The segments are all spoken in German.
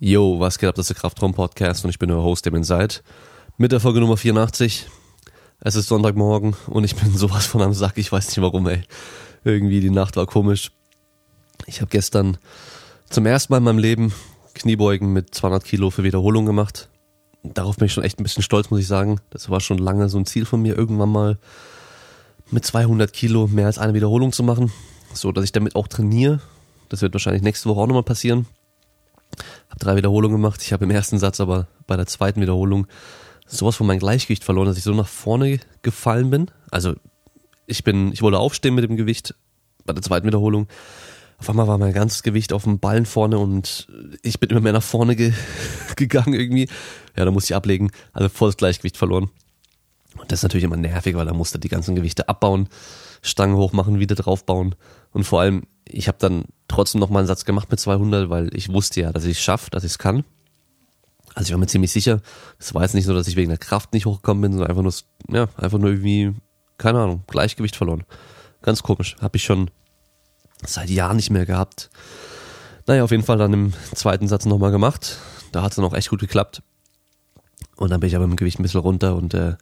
Yo, was geht ab? Das ist der Kraftraum-Podcast und ich bin euer Host, der bin seid. Mit der Folge Nummer 84. Es ist Sonntagmorgen und ich bin sowas von am Sack. Ich weiß nicht warum, ey. Irgendwie die Nacht war komisch. Ich habe gestern zum ersten Mal in meinem Leben Kniebeugen mit 200 Kilo für Wiederholung gemacht. Darauf bin ich schon echt ein bisschen stolz, muss ich sagen. Das war schon lange so ein Ziel von mir, irgendwann mal mit 200 Kilo mehr als eine Wiederholung zu machen. So, dass ich damit auch trainiere. Das wird wahrscheinlich nächste Woche auch nochmal passieren. Habe drei Wiederholungen gemacht. Ich habe im ersten Satz aber bei der zweiten Wiederholung sowas von meinem Gleichgewicht verloren, dass ich so nach vorne gefallen bin. Also ich bin, ich wollte aufstehen mit dem Gewicht bei der zweiten Wiederholung. Auf einmal war mein ganzes Gewicht auf dem Ballen vorne und ich bin immer mehr nach vorne ge gegangen irgendwie. Ja, da musste ich ablegen. Also voll das Gleichgewicht verloren. Und das ist natürlich immer nervig, weil da musste die ganzen Gewichte abbauen, Stangen hochmachen, wieder draufbauen. Und vor allem, ich habe dann trotzdem noch mal einen Satz gemacht mit 200, weil ich wusste ja, dass ich es schaffe, dass ich es kann. Also ich war mir ziemlich sicher. Es war jetzt nicht so, dass ich wegen der Kraft nicht hochgekommen bin, sondern einfach nur, ja, einfach nur irgendwie, keine Ahnung, Gleichgewicht verloren. Ganz komisch. Habe ich schon seit Jahren nicht mehr gehabt. Naja, auf jeden Fall dann im zweiten Satz nochmal gemacht. Da hat es dann auch echt gut geklappt. Und dann bin ich aber dem Gewicht ein bisschen runter und äh,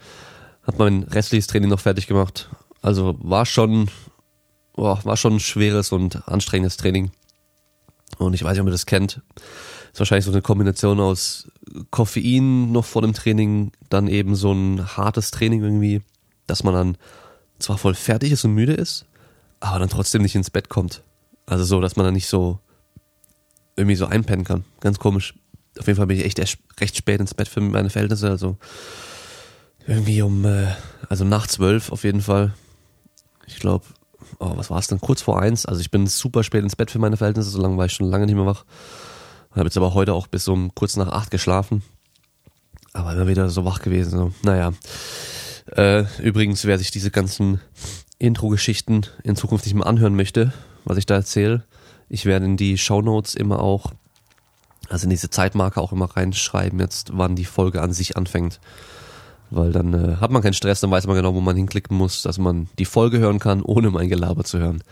habe mein restliches Training noch fertig gemacht. Also war schon boah, war schon ein schweres und anstrengendes Training. Und ich weiß nicht, ob ihr das kennt. Ist wahrscheinlich so eine Kombination aus Koffein noch vor dem Training, dann eben so ein hartes Training irgendwie, dass man dann zwar voll fertig ist und müde ist, aber dann trotzdem nicht ins Bett kommt. Also so, dass man dann nicht so irgendwie so einpennen kann. Ganz komisch. Auf jeden Fall bin ich echt recht spät ins Bett für meine Verhältnisse. Also irgendwie um, äh, also nach zwölf auf jeden Fall. Ich glaube, oh, was war es denn, kurz vor eins. Also ich bin super spät ins Bett für meine Verhältnisse, so lange war ich schon lange nicht mehr wach. Habe jetzt aber heute auch bis um kurz nach acht geschlafen. Aber immer wieder so wach gewesen. So. Naja. Äh, übrigens, wer sich diese ganzen Intro-Geschichten in Zukunft nicht mehr anhören möchte, was ich da erzähle, ich werde in die Shownotes immer auch, also in diese Zeitmarke auch immer reinschreiben, jetzt wann die Folge an sich anfängt. Weil dann äh, hat man keinen Stress, dann weiß man genau, wo man hinklicken muss, dass man die Folge hören kann, ohne mein Gelaber zu hören.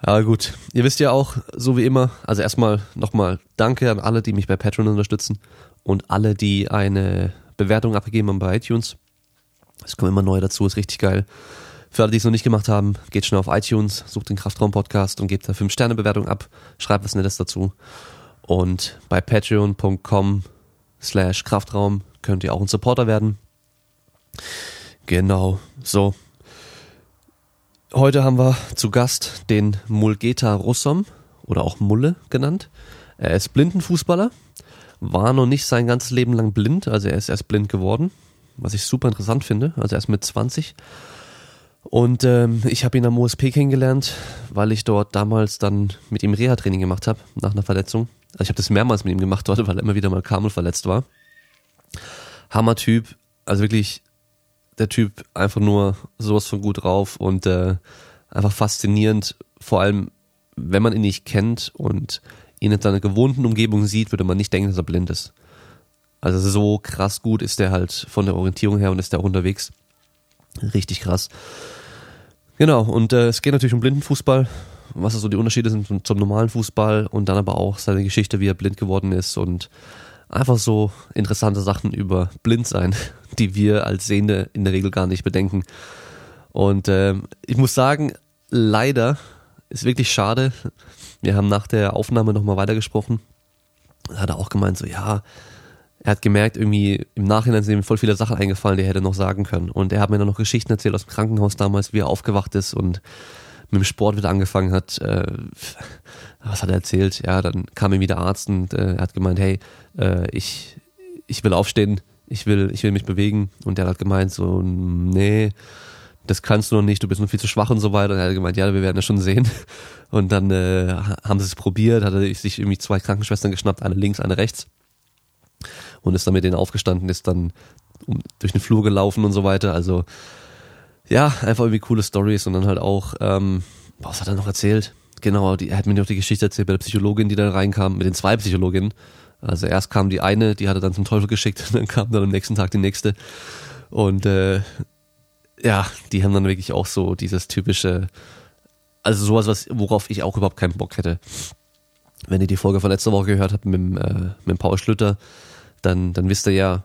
Aber gut, ihr wisst ja auch, so wie immer, also erstmal nochmal Danke an alle, die mich bei Patreon unterstützen und alle, die eine Bewertung abgegeben haben bei iTunes. Es kommen immer neue dazu, ist richtig geil. Für alle, die es noch nicht gemacht haben, geht schnell auf iTunes, sucht den Kraftraum-Podcast und gebt da 5-Sterne-Bewertung ab, schreibt was Nettes dazu. Und bei patreon.com slash Kraftraum könnt ihr auch ein Supporter werden. Genau, so. Heute haben wir zu Gast den Mulgeta Russom oder auch Mulle genannt. Er ist Blindenfußballer, war noch nicht sein ganzes Leben lang blind, also er ist erst blind geworden, was ich super interessant finde, also erst mit 20. Und ähm, ich habe ihn am OSP kennengelernt, weil ich dort damals dann mit ihm Reha-Training gemacht habe, nach einer Verletzung. Also ich habe das mehrmals mit ihm gemacht dort, weil er immer wieder mal kam und verletzt war. Hammer-Typ, also wirklich der Typ einfach nur sowas von gut drauf und äh, einfach faszinierend. Vor allem, wenn man ihn nicht kennt und ihn in seiner gewohnten Umgebung sieht, würde man nicht denken, dass er blind ist. Also so krass gut ist er halt von der Orientierung her und ist er auch unterwegs. Richtig krass. Genau, und äh, es geht natürlich um Blindenfußball, was so die Unterschiede sind zum, zum normalen Fußball und dann aber auch seine Geschichte, wie er blind geworden ist und einfach so interessante Sachen über Blindsein, die wir als Sehende in der Regel gar nicht bedenken. Und äh, ich muss sagen, leider ist wirklich schade. Wir haben nach der Aufnahme nochmal weitergesprochen. Da hat er auch gemeint, so ja, er hat gemerkt, irgendwie im Nachhinein sind ihm voll viele Sachen eingefallen, die er hätte noch sagen können. Und er hat mir dann noch Geschichten erzählt aus dem Krankenhaus damals, wie er aufgewacht ist und mit dem Sport wieder angefangen hat. Äh, was hat er erzählt? Ja, dann kam ihm wieder Arzt und äh, er hat gemeint, hey, äh, ich, ich will aufstehen, ich will, ich will mich bewegen. Und der hat gemeint, so, nee, das kannst du noch nicht, du bist noch viel zu schwach und so weiter. Und er hat gemeint, ja, wir werden das schon sehen. Und dann äh, haben sie es probiert, hat er sich irgendwie zwei Krankenschwestern geschnappt, eine links, eine rechts. Und ist dann mit denen aufgestanden, ist dann durch den Flur gelaufen und so weiter. Also ja, einfach irgendwie coole Stories und dann halt auch, ähm, was hat er noch erzählt? Genau, die, er hat mir noch die Geschichte erzählt bei der Psychologin, die da reinkam, mit den zwei Psychologinnen. Also erst kam die eine, die hat er dann zum Teufel geschickt, und dann kam dann am nächsten Tag die nächste. Und äh, ja, die haben dann wirklich auch so dieses typische, also sowas, was, worauf ich auch überhaupt keinen Bock hätte. Wenn ihr die Folge von letzter Woche gehört habt mit, äh, mit Paul Schlüter, dann, dann wisst ihr ja,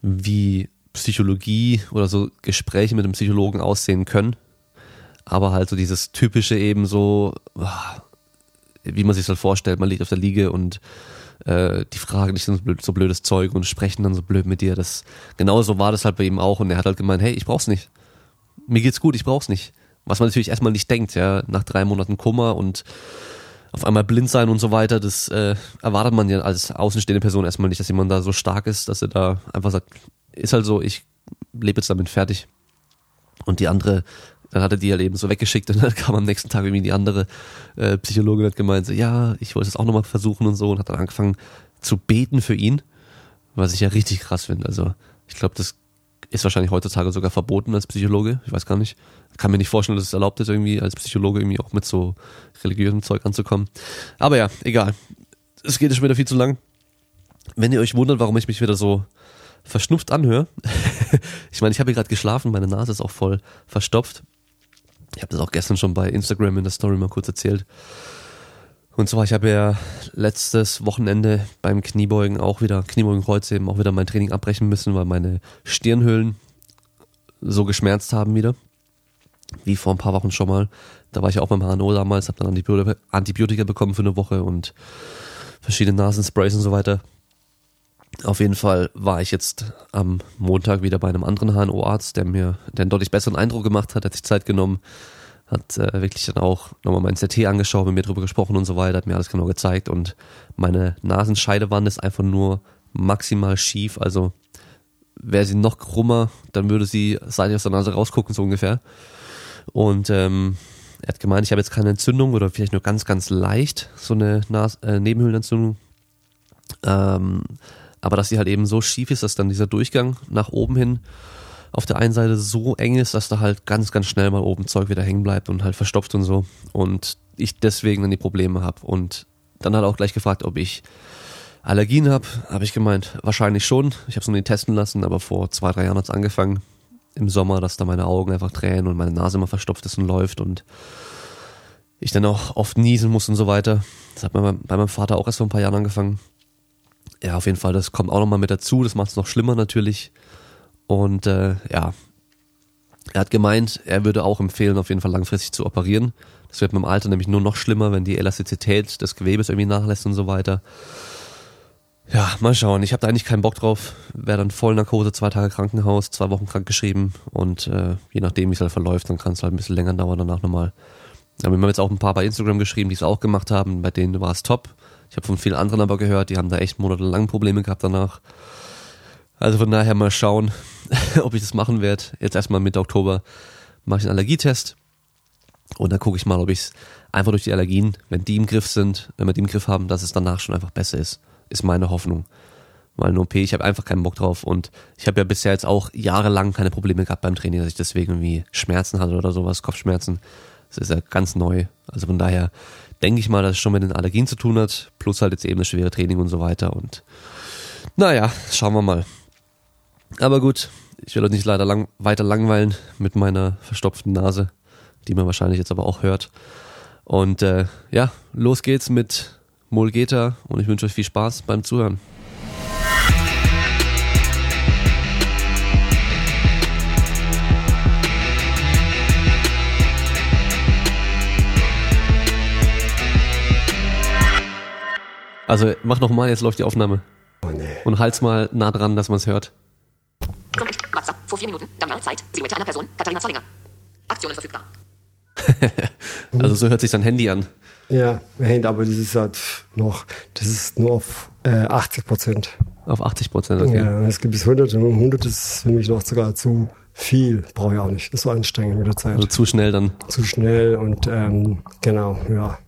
wie Psychologie oder so Gespräche mit einem Psychologen aussehen können. Aber halt so dieses typische eben so, ah, wie man sich das vorstellt, man liegt auf der Liege und äh, die fragen nicht so, so blödes Zeug und sprechen dann so blöd mit dir. Das genauso war das halt bei ihm auch und er hat halt gemeint, hey, ich brauch's nicht. Mir geht's gut, ich brauch's nicht. Was man natürlich erstmal nicht denkt, ja, nach drei Monaten Kummer und auf einmal blind sein und so weiter, das äh, erwartet man ja als außenstehende Person erstmal nicht, dass jemand da so stark ist, dass er da einfach sagt, ist halt so, ich lebe jetzt damit fertig. Und die andere, dann hat er die halt eben so weggeschickt und dann kam am nächsten Tag irgendwie die andere äh, Psychologin hat gemeint, so, ja, ich wollte es auch nochmal versuchen und so und hat dann angefangen zu beten für ihn, was ich ja richtig krass finde. Also ich glaube, das ist wahrscheinlich heutzutage sogar verboten als Psychologe. Ich weiß gar nicht. Kann mir nicht vorstellen, dass es erlaubt ist, irgendwie als Psychologe irgendwie auch mit so religiösem Zeug anzukommen. Aber ja, egal. Es geht schon wieder viel zu lang. Wenn ihr euch wundert, warum ich mich wieder so verschnupft anhöre, ich meine, ich habe hier gerade geschlafen, meine Nase ist auch voll verstopft. Ich habe das auch gestern schon bei Instagram in der Story mal kurz erzählt. Und zwar, ich habe ja letztes Wochenende beim Kniebeugen auch wieder, Kniebeugenkreuz eben auch wieder mein Training abbrechen müssen, weil meine Stirnhöhlen so geschmerzt haben wieder. Wie vor ein paar Wochen schon mal. Da war ich auch beim HNO damals, habe dann Antibiotika, bekommen für eine Woche und verschiedene Nasensprays und so weiter. Auf jeden Fall war ich jetzt am Montag wieder bei einem anderen HNO-Arzt, der mir den deutlich besseren Eindruck gemacht hat, hat sich Zeit genommen, hat äh, wirklich dann auch nochmal mein CT angeschaut, mit mir drüber gesprochen und so weiter, hat mir alles genau gezeigt und meine Nasenscheidewand ist einfach nur maximal schief, also wäre sie noch krummer, dann würde sie seitlich aus der Nase rausgucken, so ungefähr. Und ähm, er hat gemeint, ich habe jetzt keine Entzündung oder vielleicht nur ganz, ganz leicht so eine Nas äh, Nebenhöhlenentzündung. Ähm, aber dass sie halt eben so schief ist, dass dann dieser Durchgang nach oben hin auf der einen Seite so eng ist, dass da halt ganz, ganz schnell mal oben Zeug wieder hängen bleibt und halt verstopft und so. Und ich deswegen dann die Probleme habe. Und dann hat er auch gleich gefragt, ob ich Allergien habe. Habe ich gemeint, wahrscheinlich schon. Ich habe es noch nie testen lassen, aber vor zwei, drei Jahren hat es angefangen. Im Sommer, dass da meine Augen einfach tränen und meine Nase immer verstopft ist und läuft und ich dann auch oft niesen muss und so weiter. Das hat bei meinem Vater auch erst vor ein paar Jahren angefangen ja, auf jeden Fall, das kommt auch nochmal mit dazu, das macht es noch schlimmer natürlich. Und äh, ja, er hat gemeint, er würde auch empfehlen, auf jeden Fall langfristig zu operieren. Das wird mit dem Alter nämlich nur noch schlimmer, wenn die Elastizität des Gewebes irgendwie nachlässt und so weiter. Ja, mal schauen. Ich habe da eigentlich keinen Bock drauf. Wäre dann Vollnarkose, zwei Tage Krankenhaus, zwei Wochen krankgeschrieben und äh, je nachdem, wie es halt verläuft, dann kann es halt ein bisschen länger dauern danach nochmal. Aber wir haben jetzt auch ein paar bei Instagram geschrieben, die es auch gemacht haben. Bei denen war es top. Ich habe von vielen anderen aber gehört, die haben da echt monatelang Probleme gehabt danach. Also von daher mal schauen, ob ich das machen werde. Jetzt erstmal Mitte Oktober mache ich einen Allergietest und dann gucke ich mal, ob ich es einfach durch die Allergien, wenn die im Griff sind, wenn wir die im Griff haben, dass es danach schon einfach besser ist. Ist meine Hoffnung. Weil eine OP, ich habe einfach keinen Bock drauf und ich habe ja bisher jetzt auch jahrelang keine Probleme gehabt beim Training, dass ich deswegen irgendwie Schmerzen hatte oder sowas, Kopfschmerzen. Das ist ja ganz neu. Also von daher denke ich mal, dass es schon mit den Allergien zu tun hat, plus halt jetzt eben das schwere Training und so weiter. Und naja, schauen wir mal. Aber gut, ich will euch nicht leider lang, weiter langweilen mit meiner verstopften Nase, die man wahrscheinlich jetzt aber auch hört. Und äh, ja, los geht's mit Mulgeta und ich wünsche euch viel Spaß beim Zuhören. Also mach noch mal, jetzt läuft die Aufnahme. Oh nee. Und halt's mal nah dran, dass man es hört. WhatsApp, vor vier Minuten, dann Zeit, Silhouette einer Person, Katharina Zollinger. Aktion ist verfügbar. also so hört sich sein Handy an. Ja, mein Handy, aber das ist halt noch, das ist nur auf äh, 80 Prozent. Auf 80 Prozent, okay. Ja, es gibt bis 100 und 100 ist für mich noch sogar zu viel, brauche ich auch nicht. Das ist so anstrengend mit der Zeit. Also zu schnell dann. Zu schnell und ähm, genau, ja.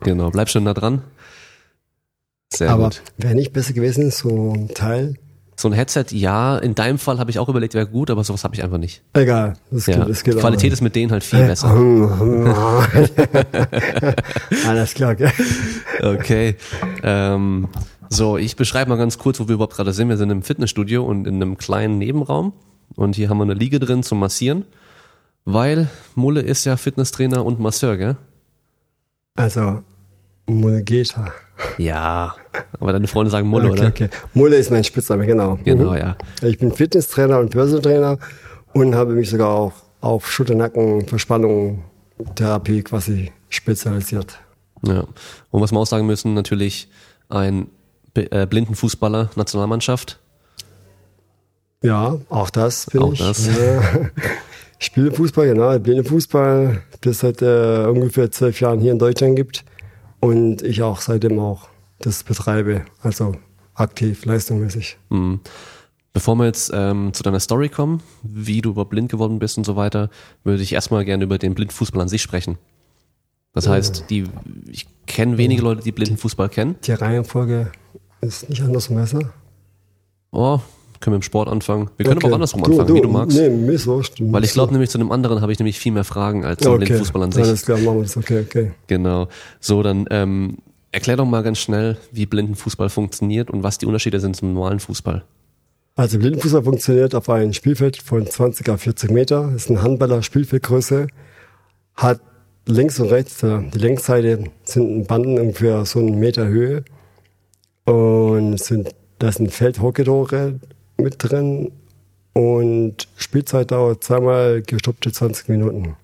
Genau, bleib schon da dran. Sehr Aber wäre nicht besser gewesen, so ein Teil? So ein Headset, ja. In deinem Fall habe ich auch überlegt, wäre gut, aber sowas habe ich einfach nicht. Egal. Das ja. geht, das geht Die Qualität auch. ist mit denen halt viel besser. Alles klar, okay. Okay. Ähm, so, ich beschreibe mal ganz kurz, wo wir überhaupt gerade sind. Wir sind im Fitnessstudio und in einem kleinen Nebenraum. Und hier haben wir eine Liege drin zum Massieren. Weil Mulle ist ja Fitnesstrainer und Masseur, gell? Also, Mulgeta. Ja, aber deine Freunde sagen Mulle, okay, oder? okay. Mulle ist mein Spitzname, genau. Genau, Mhm. ja. Ich bin Fitnesstrainer und Personal und habe mich sogar auch auf Schulternacken, Verspannung, Therapie quasi spezialisiert. ja. Und was wir auch sagen müssen, natürlich ein äh, Blindenfußballer, Nationalmannschaft. Ja, auch das bin Auch ich. das. Ja. Ich spiele Fußball, genau. Ich spiele Fußball, das seit äh, ungefähr zwölf Jahren hier in Deutschland gibt. Und ich auch seitdem auch das betreibe, also aktiv, leistungsmäßig. Mhm. Bevor wir jetzt ähm, zu deiner Story kommen, wie du überhaupt blind geworden bist und so weiter, würde ich erstmal gerne über den Blindfußball an sich sprechen. Das heißt, die, ich kenne wenige Leute, die Blindenfußball kennen. Die Reihenfolge ist nicht andersrum besser. Oh, können wir im Sport anfangen. Wir können aber auch andersrum Du- anfangen, wie du magst. Nee, mir ist wurscht. Weil ich glaube nämlich zu dem anderen habe ich nämlich viel mehr Fragen als zum okay. Blindfußball an sich. Alles klar, machen wir das. Okay, okay. Genau. So, dann ähm, erklär doch mal ganz schnell, wie Blindenfußball funktioniert und was die Unterschiede sind zum normalen Fußball. Also Blindenfußball funktioniert auf einem Spielfeld von 20 auf 40 Meter. Das ist ein Handballer Spielfeldgröße. Hat links und rechts, äh, die Längsseite sind Banden ungefähr so einen Meter Höhe. Und sind, da sind Feldhockeydore mit drin. Und Spielzeit dauert zweimal gestoppte 20 Minuten.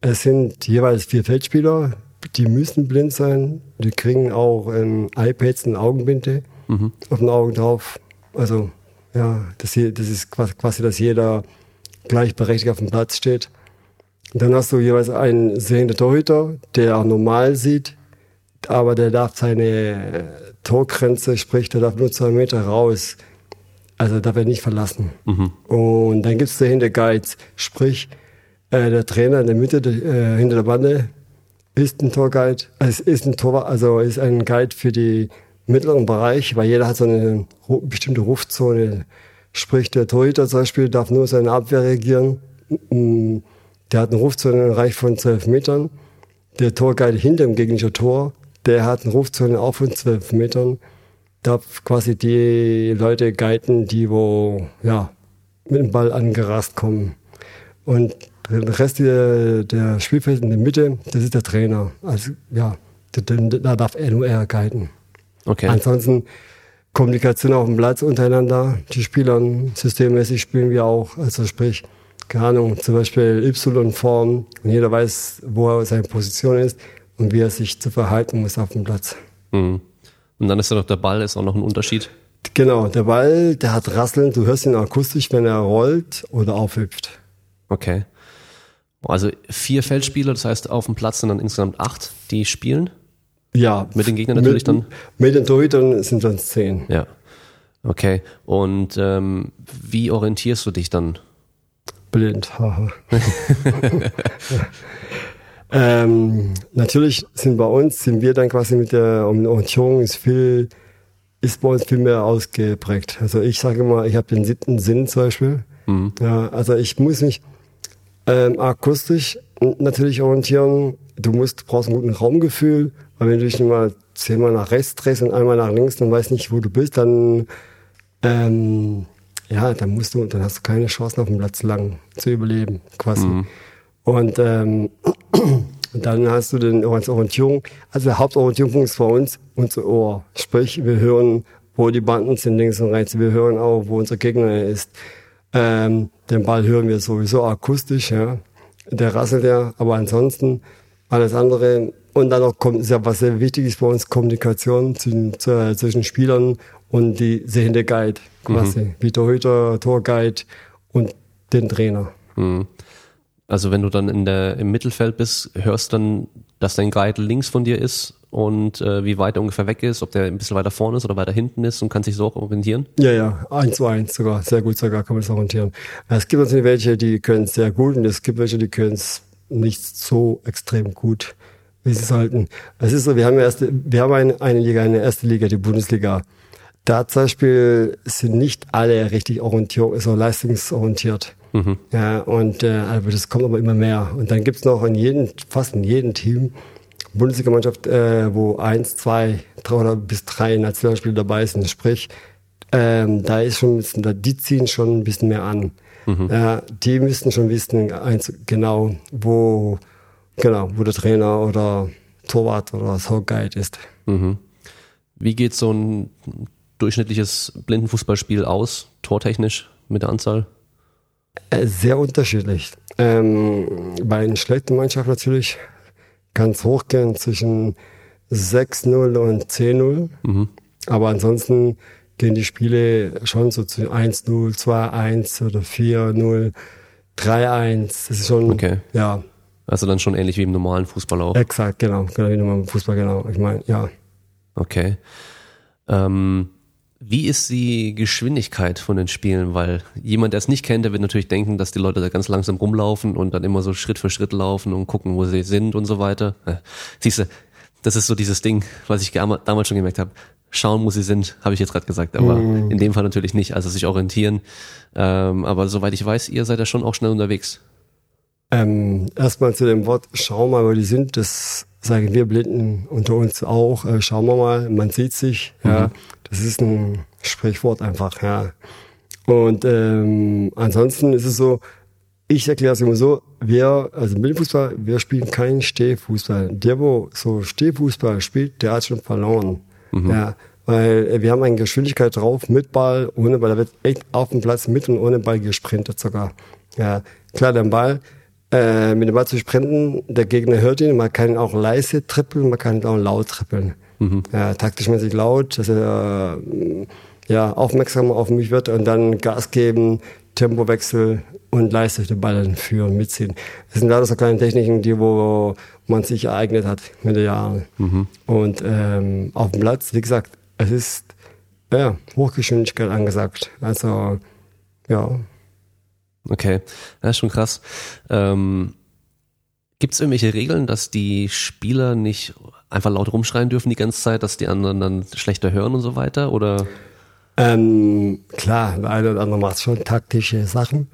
Es sind jeweils vier Feldspieler, die müssen blind sein. Die kriegen auch ähm, iPads und Augenbinde auf den Augen drauf. Also, ja, das, hier, das ist quasi, dass jeder gleichberechtigt auf dem Platz steht. Und dann hast du jeweils einen sehenden Torhüter, der auch normal sieht, aber der darf seine Torgrenze, sprich, der darf nur zwei Meter raus. Also darf er nicht verlassen. Und dann gibt's dahinter Guides, sprich, äh, der Trainer in der Mitte, äh, hinter der Bande, ist ein Torguide, also ist ein Tor, also ist ein Guide für die mittleren Bereich, weil jeder hat so eine bestimmte Rufzone. Sprich, der Torhüter zum Beispiel darf nur seine Abwehr reagieren. Mm, Der hat eine Rufzone im Bereich von 12 Metern. Der Torguide hinter dem gegnerischen Tor, der hat eine Rufzone auch von 12 Metern. Darf quasi die Leute guiden, die wo, ja, mit dem Ball angerast kommen. Und der Rest der, der Spielfeld in der Mitte, das ist der Trainer. Also, ja, da, da darf er nur er guiden. Okay. Ansonsten Kommunikation auf dem Platz untereinander. Die Spieler systemmäßig spielen wir auch. Also sprich, keine Ahnung, zum Beispiel Y-Form. Und jeder weiß, wo er seine Position ist und wie er sich zu verhalten muss auf dem Platz. Mhm. Und dann ist ja noch der Ball, ist auch noch ein Unterschied. Genau, der Ball, der hat Rasseln. Du hörst ihn akustisch, wenn er rollt oder aufhüpft. Okay. Also vier Feldspieler, das heißt auf dem Platz sind dann insgesamt acht, die spielen. Ja. Mit den Gegnern natürlich mit, dann? Mit den Torhütern sind dann zehn. Ja. Okay. Und ähm, wie orientierst du dich dann? Blind, haha. ähm, natürlich sind bei uns, sind wir dann quasi mit der Orientierung ist viel, ist bei uns viel mehr ausgeprägt. Also ich sage immer, ich habe den siebten Sinn zum Beispiel. Ja, also ich muss mich ähm, akustisch natürlich orientieren. Du musst, brauchst ein gutes Raumgefühl, weil wenn du dich mal zehnmal nach rechts drehst und einmal nach links und weißt nicht, wo du bist, dann ähm, ja, dann musst du, dann hast du keine Chancen auf dem Platz lang zu überleben, quasi. Und ähm, dann hast du den als Orientierung, also der Hauptorientierungspunkt ist bei uns unser Ohr. Sprich, wir hören, wo die Banden sind, links und rechts. Wir hören auch, wo unser Gegner ist. Ähm, den Ball hören wir sowieso akustisch, ja. Der rasselt ja, aber ansonsten alles andere. Und dann noch kommt, ist ja was sehr wichtig ist bei uns, Kommunikation zwischen, zu- zwischen Spielern und die sehende Guide, quasi. Wie Torhüter, Torguide und den Trainer. Mhm. Also wenn du dann in der, im Mittelfeld bist, hörst dann, dass dein Guide links von dir ist und äh, wie weit er ungefähr weg ist, ob der ein bisschen weiter vorne ist oder weiter hinten ist und kannst dich so auch orientieren. Ja, ja, eins zu eins sogar, sehr gut sogar, kann man das orientieren. Es gibt natürlich welche, die können es sehr gut und es gibt welche, die können es nicht so extrem gut, wie sie sollten. Es ist so, wir haben erste, wir haben eine, eine Liga, eine erste Liga, die Bundesliga. Da zum Beispiel sind nicht alle richtig orientiert, so leistungsorientiert. Ja, und äh, aber das kommt aber immer mehr. Und dann gibt's noch in jedem, fast in jedem Team Bundesligamannschaft, äh, wo eins, zwei, drei oder bis drei Nationalspieler dabei sind. Sprich, ähm, da ist schon, ein bisschen- da- die ziehen schon ein bisschen mehr an. Ja, die müssten schon wissen, eins, genau, wo, genau, wo der Trainer oder Torwart oder so Guide ist. Mhm. Wie geht so ein durchschnittliches Blindenfußballspiel aus, tortechnisch mit der Anzahl? Äh, Sehr unterschiedlich. Ähm, bei einer schlechten Mannschaft natürlich kann es hochgehen zwischen 6-0 und 10-0. Mhm. Aber ansonsten gehen die Spiele schon so zu 1-0, 2-1 oder 4-0, 3-1. Das ist schon, Okay. ja, Also dann schon ähnlich wie im normalen Fußball auch. exakt, genau. Genau wie im Fußball, genau. Ich meine, ja. Okay. Ähm, wie ist die Geschwindigkeit von den Spielen? Weil jemand, der es nicht kennt, der wird natürlich denken, dass die Leute da ganz langsam rumlaufen und dann immer so Schritt für Schritt laufen und gucken, wo sie sind und so weiter. Siehst du, das ist so dieses Ding, was ich damals schon gemerkt habe. Schauen, wo sie sind, habe ich jetzt gerade gesagt, aber in dem Fall natürlich nicht. Also sich orientieren. Ähm, aber soweit ich weiß, ihr seid ja schon auch schnell unterwegs. Ähm, erstmal zu dem Wort, schau mal, wo die sind. Das sagen wir Blinden unter uns auch. Äh, schauen wir mal, man sieht sich. Ja, das ist ein Sprichwort einfach. Ja. Und ähm, ansonsten ist es so, ich erkläre es immer so, wir, also Mittelfußball, wir spielen keinen Stehfußball. Der, wo so Stehfußball spielt, der hat schon verloren. Ja, weil äh, wir haben eine Geschwindigkeit drauf, mit Ball, ohne Ball. Da wird echt auf dem Platz mit und ohne Ball gesprintet sogar. Ja, klar, der Ball, äh, mit dem Ball zu sprinten, der Gegner hört ihn, man kann ihn auch leise trippeln, man kann ihn auch laut trippeln. Ja, taktischmäßig laut, dass er äh, ja, aufmerksam auf mich wird und dann Gas geben, Tempowechsel und leise den Ball dann führen, mitziehen. Das sind leider so kleine Techniken, die wo man sich ereignet hat mit den Jahren. Und ähm, auf dem Platz, wie gesagt, es ist ja, Hochgeschwindigkeit angesagt. Also ja, Okay, das ist schon krass. Ähm, Gibt es irgendwelche Regeln, dass die Spieler nicht einfach laut rumschreien dürfen die ganze Zeit, dass die anderen dann schlechter hören und so weiter? Oder Ähm, klar, der eine oder andere macht schon taktische Sachen.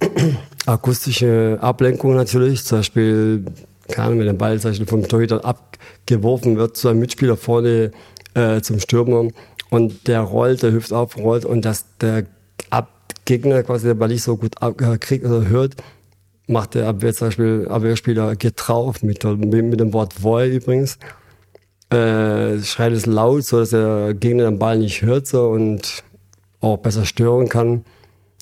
Akustische Ablenkung natürlich, zum Beispiel, keine Ahnung, wenn der Ball zum vom Torhüter abgeworfen wird zu einem Mitspieler vorne äh, zum Stürmer und der rollt, der hüpft auf, rollt und dass der Gegner quasi den Ball nicht so gut ab, äh, kriegt oder hört, macht der Abwehr zum Beispiel, Abwehrspieler geht drauf mit, der- mit, mit dem Wort Voll übrigens äh, schreit es laut, so dass der Gegner den Ball nicht hört so, und auch besser stören kann.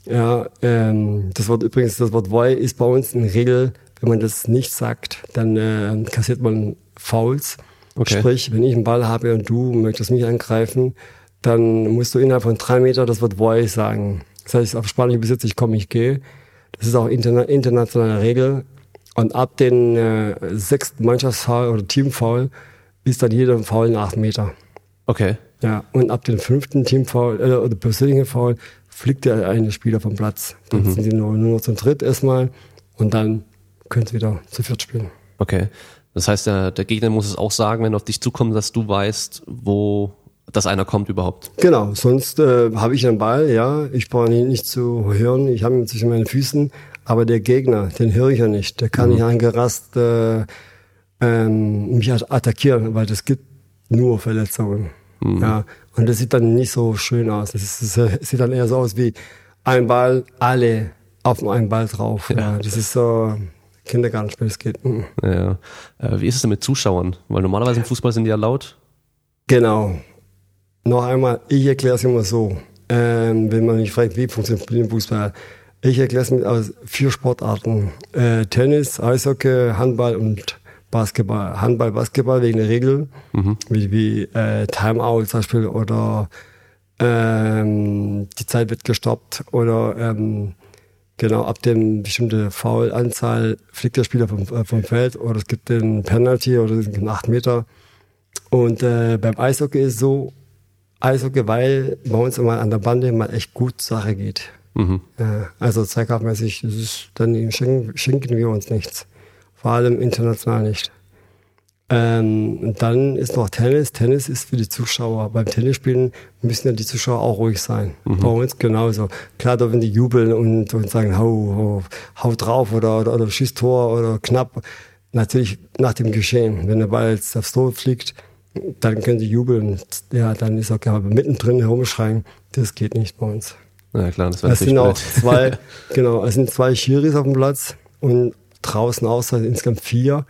Ja, ähm, das Wort übrigens, das Wort Voy ist bei uns eine Regel, wenn man das nicht sagt, dann äh, kassiert man Fouls. Okay. Sprich, wenn ich einen Ball habe und du möchtest mich angreifen, dann musst du innerhalb von drei Meter das Wort Voy sagen. Das heißt, auf Spanisch besitze ich komme, ich gehe. Das ist auch interna internationale Regel. Und ab den äh, sechsten Mannschaftsfoul oder Teamfoul ist dann jeder Foul in acht Meter. okay, Ja, und ab dem fünften Teamfoul äh, oder persönlichen Foul fliegt der eine Spieler vom Platz. Dann sind sie nur, nur noch zum dritt erstmal und dann können sie wieder zu viert spielen. okay. Das heißt, der, der Gegner muss es auch sagen, wenn er auf dich zukommt, dass du weißt, wo dass einer kommt überhaupt. Genau, sonst äh, habe ich einen Ball, ja, ich brauche ihn nicht zu hören, ich habe ihn zwischen meinen Füßen, aber der Gegner, den höre ich ja nicht, der kann nicht angerast äh, ähm, mich at- attackieren, weil das gibt nur Verletzungen. Ja, und das sieht dann nicht so schön aus. Das, ist, das sieht dann eher so aus wie ein Ball, alle auf einen Ball drauf. Ja. das ist so Kindergartenspiel, das geht. mm. Ja. Äh, wie ist es denn mit Zuschauern? Weil normalerweise im Fußball sind die ja laut. Genau. Noch einmal, ich erkläre es immer so. Ähm, wenn man mich fragt, wie funktioniert Fußball, ich erkläre es mit aus vier Sportarten. Äh, Tennis, Eishockey, Handball und Basketball. Handball, Basketball wegen der Regel, wie, wie äh, Timeout zum Beispiel oder ähm, die Zeit wird gestoppt oder ähm, genau ab dem bestimmte Foulanzahl fliegt der Spieler vom, äh, vom Feld oder es gibt den Penalty oder es gibt 8 Meter. Und äh, beim Eishockey ist so, Eishockey, weil bei uns immer an der Bande mal echt gut Sache geht. Mhm. Also ist, dann schenken, wir uns nichts. Vor allem international nicht. Ähm, und dann ist noch Tennis. Tennis ist für die Zuschauer. Beim Tennisspielen müssen ja die Zuschauer auch ruhig sein. Bei uns genauso. Klar dürfen die jubeln und, und sagen, hau, hau, hau drauf oder, oder, oder schieß Tor oder knapp. Natürlich nach dem Geschehen. Wenn der Ball jetzt aufs Tor fliegt, dann können die jubeln. Ja, dann ist okay. Aber mittendrin herumschreien, das geht nicht bei uns. Ja klar, das wäre Es sind auch zwei, genau, es sind zwei Schiris auf dem Platz und draußen außer insgesamt vier,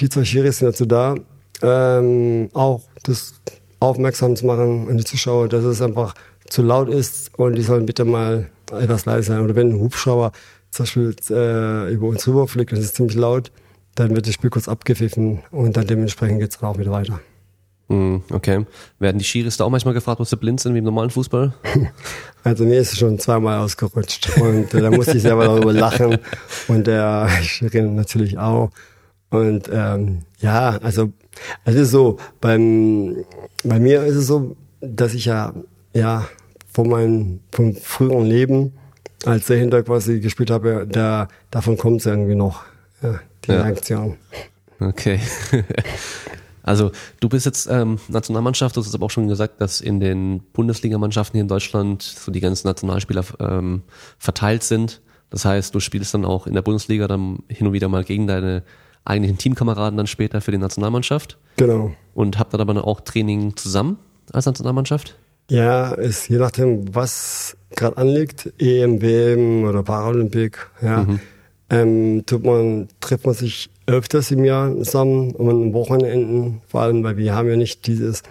die zwei Schiris sind dazu da, ähm, auch das aufmerksam zu machen an die Zuschauer, dass es einfach zu laut ist und die sollen bitte mal etwas leise sein. Oder wenn ein Hubschrauber zum Beispiel äh, über uns rüberfliegt und es ist ziemlich laut, dann wird das Spiel kurz abgepfiffen und dann dementsprechend geht es dann auch wieder weiter. Hm, okay. Werden die Schiris da auch manchmal gefragt, ob sie blind sind wie im normalen Fußball? Also mir ist es schon zweimal ausgerutscht und äh, da musste ich selber darüber lachen und der Schirin natürlich auch. Und ähm, ja, also es ist so, beim, bei mir ist es so, dass ich ja, ja von meinem vom früheren Leben, als der Hinter quasi gespielt habe, da, davon kommt es irgendwie noch, ja, die Ja. Reaktion. Okay. Also du bist jetzt ähm, Nationalmannschaft, du hast aber auch schon gesagt, dass in den Bundesligamannschaften hier in Deutschland so die ganzen Nationalspieler ähm, verteilt sind. Das heißt, du spielst dann auch in der Bundesliga dann hin und wieder mal gegen deine eigentlichen Teamkameraden dann später für die Nationalmannschaft Genau. und habt dann aber dann auch Training zusammen als Nationalmannschaft? Ja, ist je nachdem, was gerade anliegt, EM, WM oder Paralympik, ja, ähm, tut man, trifft man sich öfters im Jahr zusammen und an Wochenenden, vor allem, weil wir haben ja nicht dieses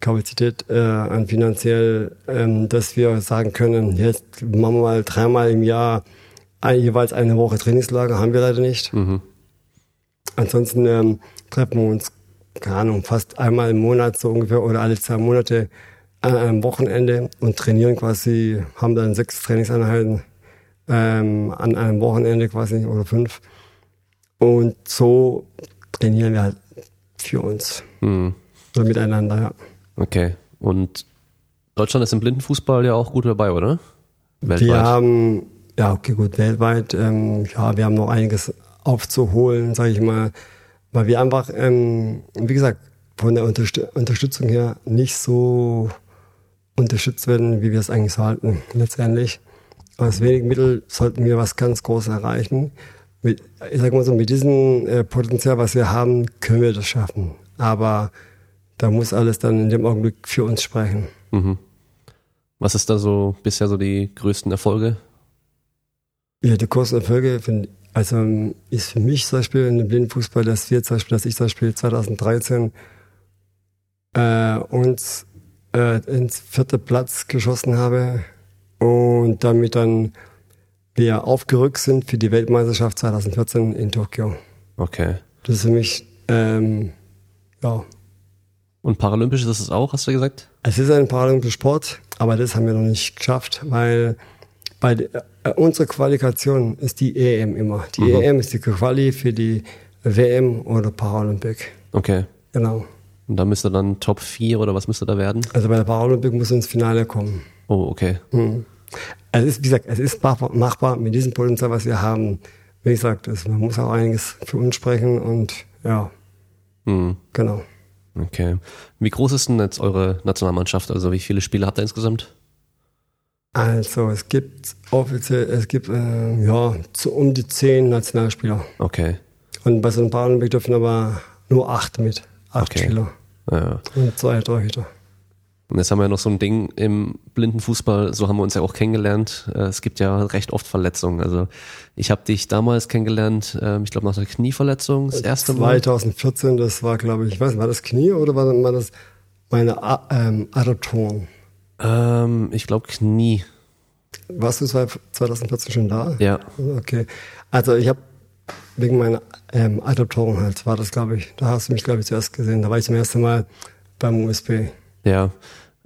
Kapazität äh, an finanziell, ähm, dass wir sagen können, jetzt machen wir mal dreimal im Jahr ein, jeweils eine Woche Trainingslager, haben wir leider nicht. Ansonsten ähm, treffen wir uns, keine Ahnung, fast einmal im Monat so ungefähr oder alle zwei Monate an einem Wochenende und trainieren quasi, haben dann sechs Trainingseinheiten ähm, an einem Wochenende quasi oder fünf. Und so trainieren wir halt für uns Hm. oder miteinander, ja. Okay. Und Deutschland ist im Blindenfußball ja auch gut dabei, oder? Wir haben, ja, okay, gut, weltweit, ähm, ja, wir haben noch einiges aufzuholen, sage ich mal, weil wir einfach, ähm, wie gesagt, von der Unterst Unterstützung her nicht so unterstützt werden, wie wir es eigentlich sollten, letztendlich. Aus wenigen Mitteln sollten wir was ganz Großes erreichen. Mit, ich sag mal so, mit diesem äh, Potenzial, was wir haben, können wir das schaffen. Aber da muss alles dann in dem Augenblick für uns sprechen. Mhm. Was ist da so bisher so die größten Erfolge? Ja, die großen Erfolge find, also ähm, ist für mich zum Beispiel in dem Blindenfußball, dass wir zum Beispiel, dass ich zum Beispiel 2013 äh, uns äh, ins vierte Platz geschossen habe und damit dann wir aufgerückt sind für die Weltmeisterschaft 2014 in Tokio. Okay. Das ist für mich, ähm, ja, Und paralympisch ist es auch, hast du gesagt? Es ist ein paralympischer Sport, aber das haben wir noch nicht geschafft, weil bei äh, unsere Qualifikation ist die EM immer. Die EM ist die Quali für die WM oder Paralympik. Okay. Genau. Und da müsste dann Top 4 oder was müsste da werden? Also bei der Paralympik muss ins Finale kommen. Oh, okay. Mhm. Es ist, wie gesagt, es ist machbar, mit diesem Potenzial, was wir haben. Wie gesagt, es, man muss auch einiges für uns sprechen und ja, Hm. genau. Okay. Wie groß ist denn jetzt eure Nationalmannschaft? Also wie viele Spiele habt ihr insgesamt? Also es gibt offiziell, es gibt äh, ja zu um die zehn Nationalspieler. Okay. Und bei so einem Paralympik dürfen aber nur acht mit. Acht Okay. Spieler Ja. und zwei Torhüter. Und jetzt haben wir ja noch so ein Ding im Blindenfußball, so haben wir uns ja auch kennengelernt. Äh, Es gibt ja recht oft Verletzungen. Also ich habe dich damals kennengelernt, ähm, ich glaube nach der Knieverletzung, das erste Mal. 2014, das war, glaube ich, ich weiß nicht, war das Knie oder war, das meine A ähm? Ähm, ich glaube Knie. Warst du zwei- 2014 schon da? Ja. Okay. Also ich habe wegen meiner ähm, Adduktoren halt, war das, glaube ich. Da hast du mich, glaube ich, zuerst gesehen. Da war ich zum ersten Mal beim USB. Ja.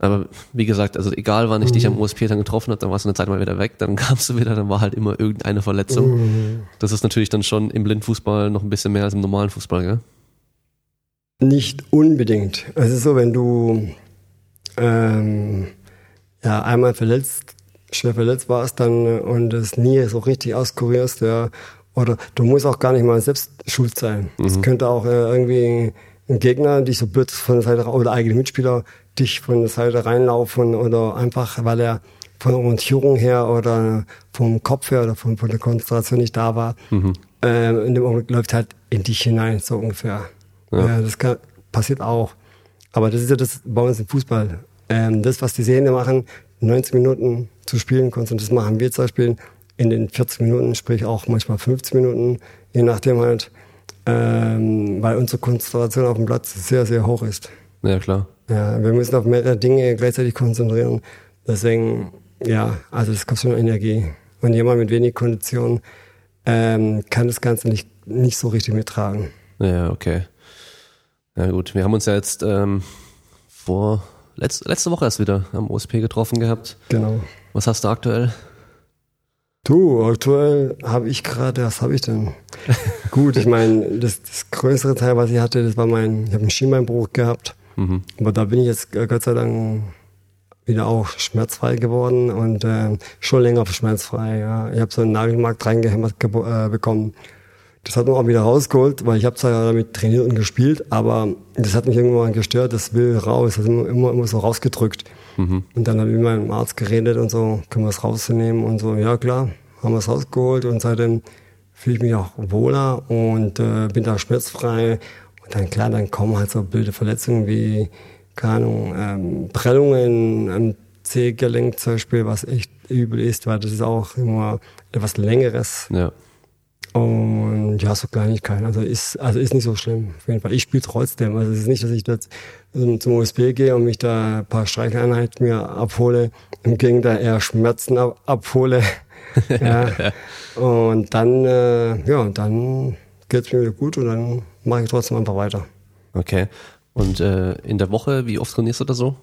Aber wie gesagt, also egal wann ich dich am OSP dann getroffen habe, dann warst du eine Zeit mal wieder weg, dann kamst du wieder, dann war halt immer irgendeine Verletzung. Das ist natürlich dann schon im Blindfußball noch ein bisschen mehr als im normalen Fußball, gell? Nicht unbedingt. Es ist so, wenn du ähm, ja einmal verletzt, schwer verletzt warst, dann äh, und das nie so richtig auskurierst, ja, oder du musst auch gar nicht mal selbst schuld sein. Es könnte auch äh, irgendwie ein Gegner dich so blöd von der Seite oder eigene Mitspieler dich von der Seite reinlaufen oder einfach, weil er von der Orientierung her oder vom Kopf her oder von, von der Konzentration nicht da war. Ähm, in dem Augenblick läuft halt in dich hinein, so ungefähr. Ja, das kann, passiert auch. Aber das ist ja das bei uns im Fußball. Ähm, das, was die Sehne machen, 90 Minuten zu spielen, und das machen wir zum Beispiel in den 40 Minuten, sprich auch manchmal 50 Minuten, je nachdem halt. ähm, weil unsere Konzentration auf dem Platz sehr, sehr hoch ist. Ja, klar. Ja, wir müssen auf mehrere Dinge gleichzeitig konzentrieren. Deswegen, ja, also das kostet schon Energie. Und jemand mit wenig Kondition ähm, kann das Ganze nicht, nicht so richtig mittragen. Ja, okay. Ja gut, wir haben uns ja jetzt ähm, vor letzte, letzte Woche erst wieder am OSP getroffen gehabt. Genau. Was hast du aktuell? Du, aktuell habe ich gerade, was habe ich denn? Gut, ich meine, das, das größere Teil, was ich hatte, das war mein, ich habe einen Schienbeinbruch gehabt. Mhm. Aber da bin ich jetzt äh, Gott sei Dank wieder auch schmerzfrei geworden und äh, schon länger schmerzfrei. Ja. Ich habe so einen Nagelmarkt reingehämmert äh, bekommen. Das hat man auch wieder rausgeholt, weil ich habe zwar damit trainiert und gespielt, aber das hat mich irgendwann gestört, das will raus, das ist immer, immer, so rausgedrückt. Mhm. Und dann habe ich mit meinem Arzt geredet und so, können wir es rausnehmen und so, ja klar, haben wir es rausgeholt und seitdem fühle ich mich auch wohler und äh, bin da schmerzfrei. Dann klar, dann kommen halt so blöde Verletzungen wie, keine Ahnung, ähm, Prellungen am C-Gelenk zum Beispiel, was echt übel ist, weil das ist auch immer etwas Längeres. Ja. Und ja, so Kleinigkeiten. Also ist, also ist nicht so schlimm. Auf jeden Fall. Ich spiele trotzdem. Also es ist nicht, dass ich jetzt zum USB gehe und mich da ein paar Streicheleinheiten mir abhole. Im Gegenteil eher Schmerzen ab, abhole. ja. Und dann, äh, ja, dann geht's mir wieder gut und dann mache ich trotzdem einfach weiter. Okay. Und äh, in der Woche, wie oft trainierst du da so?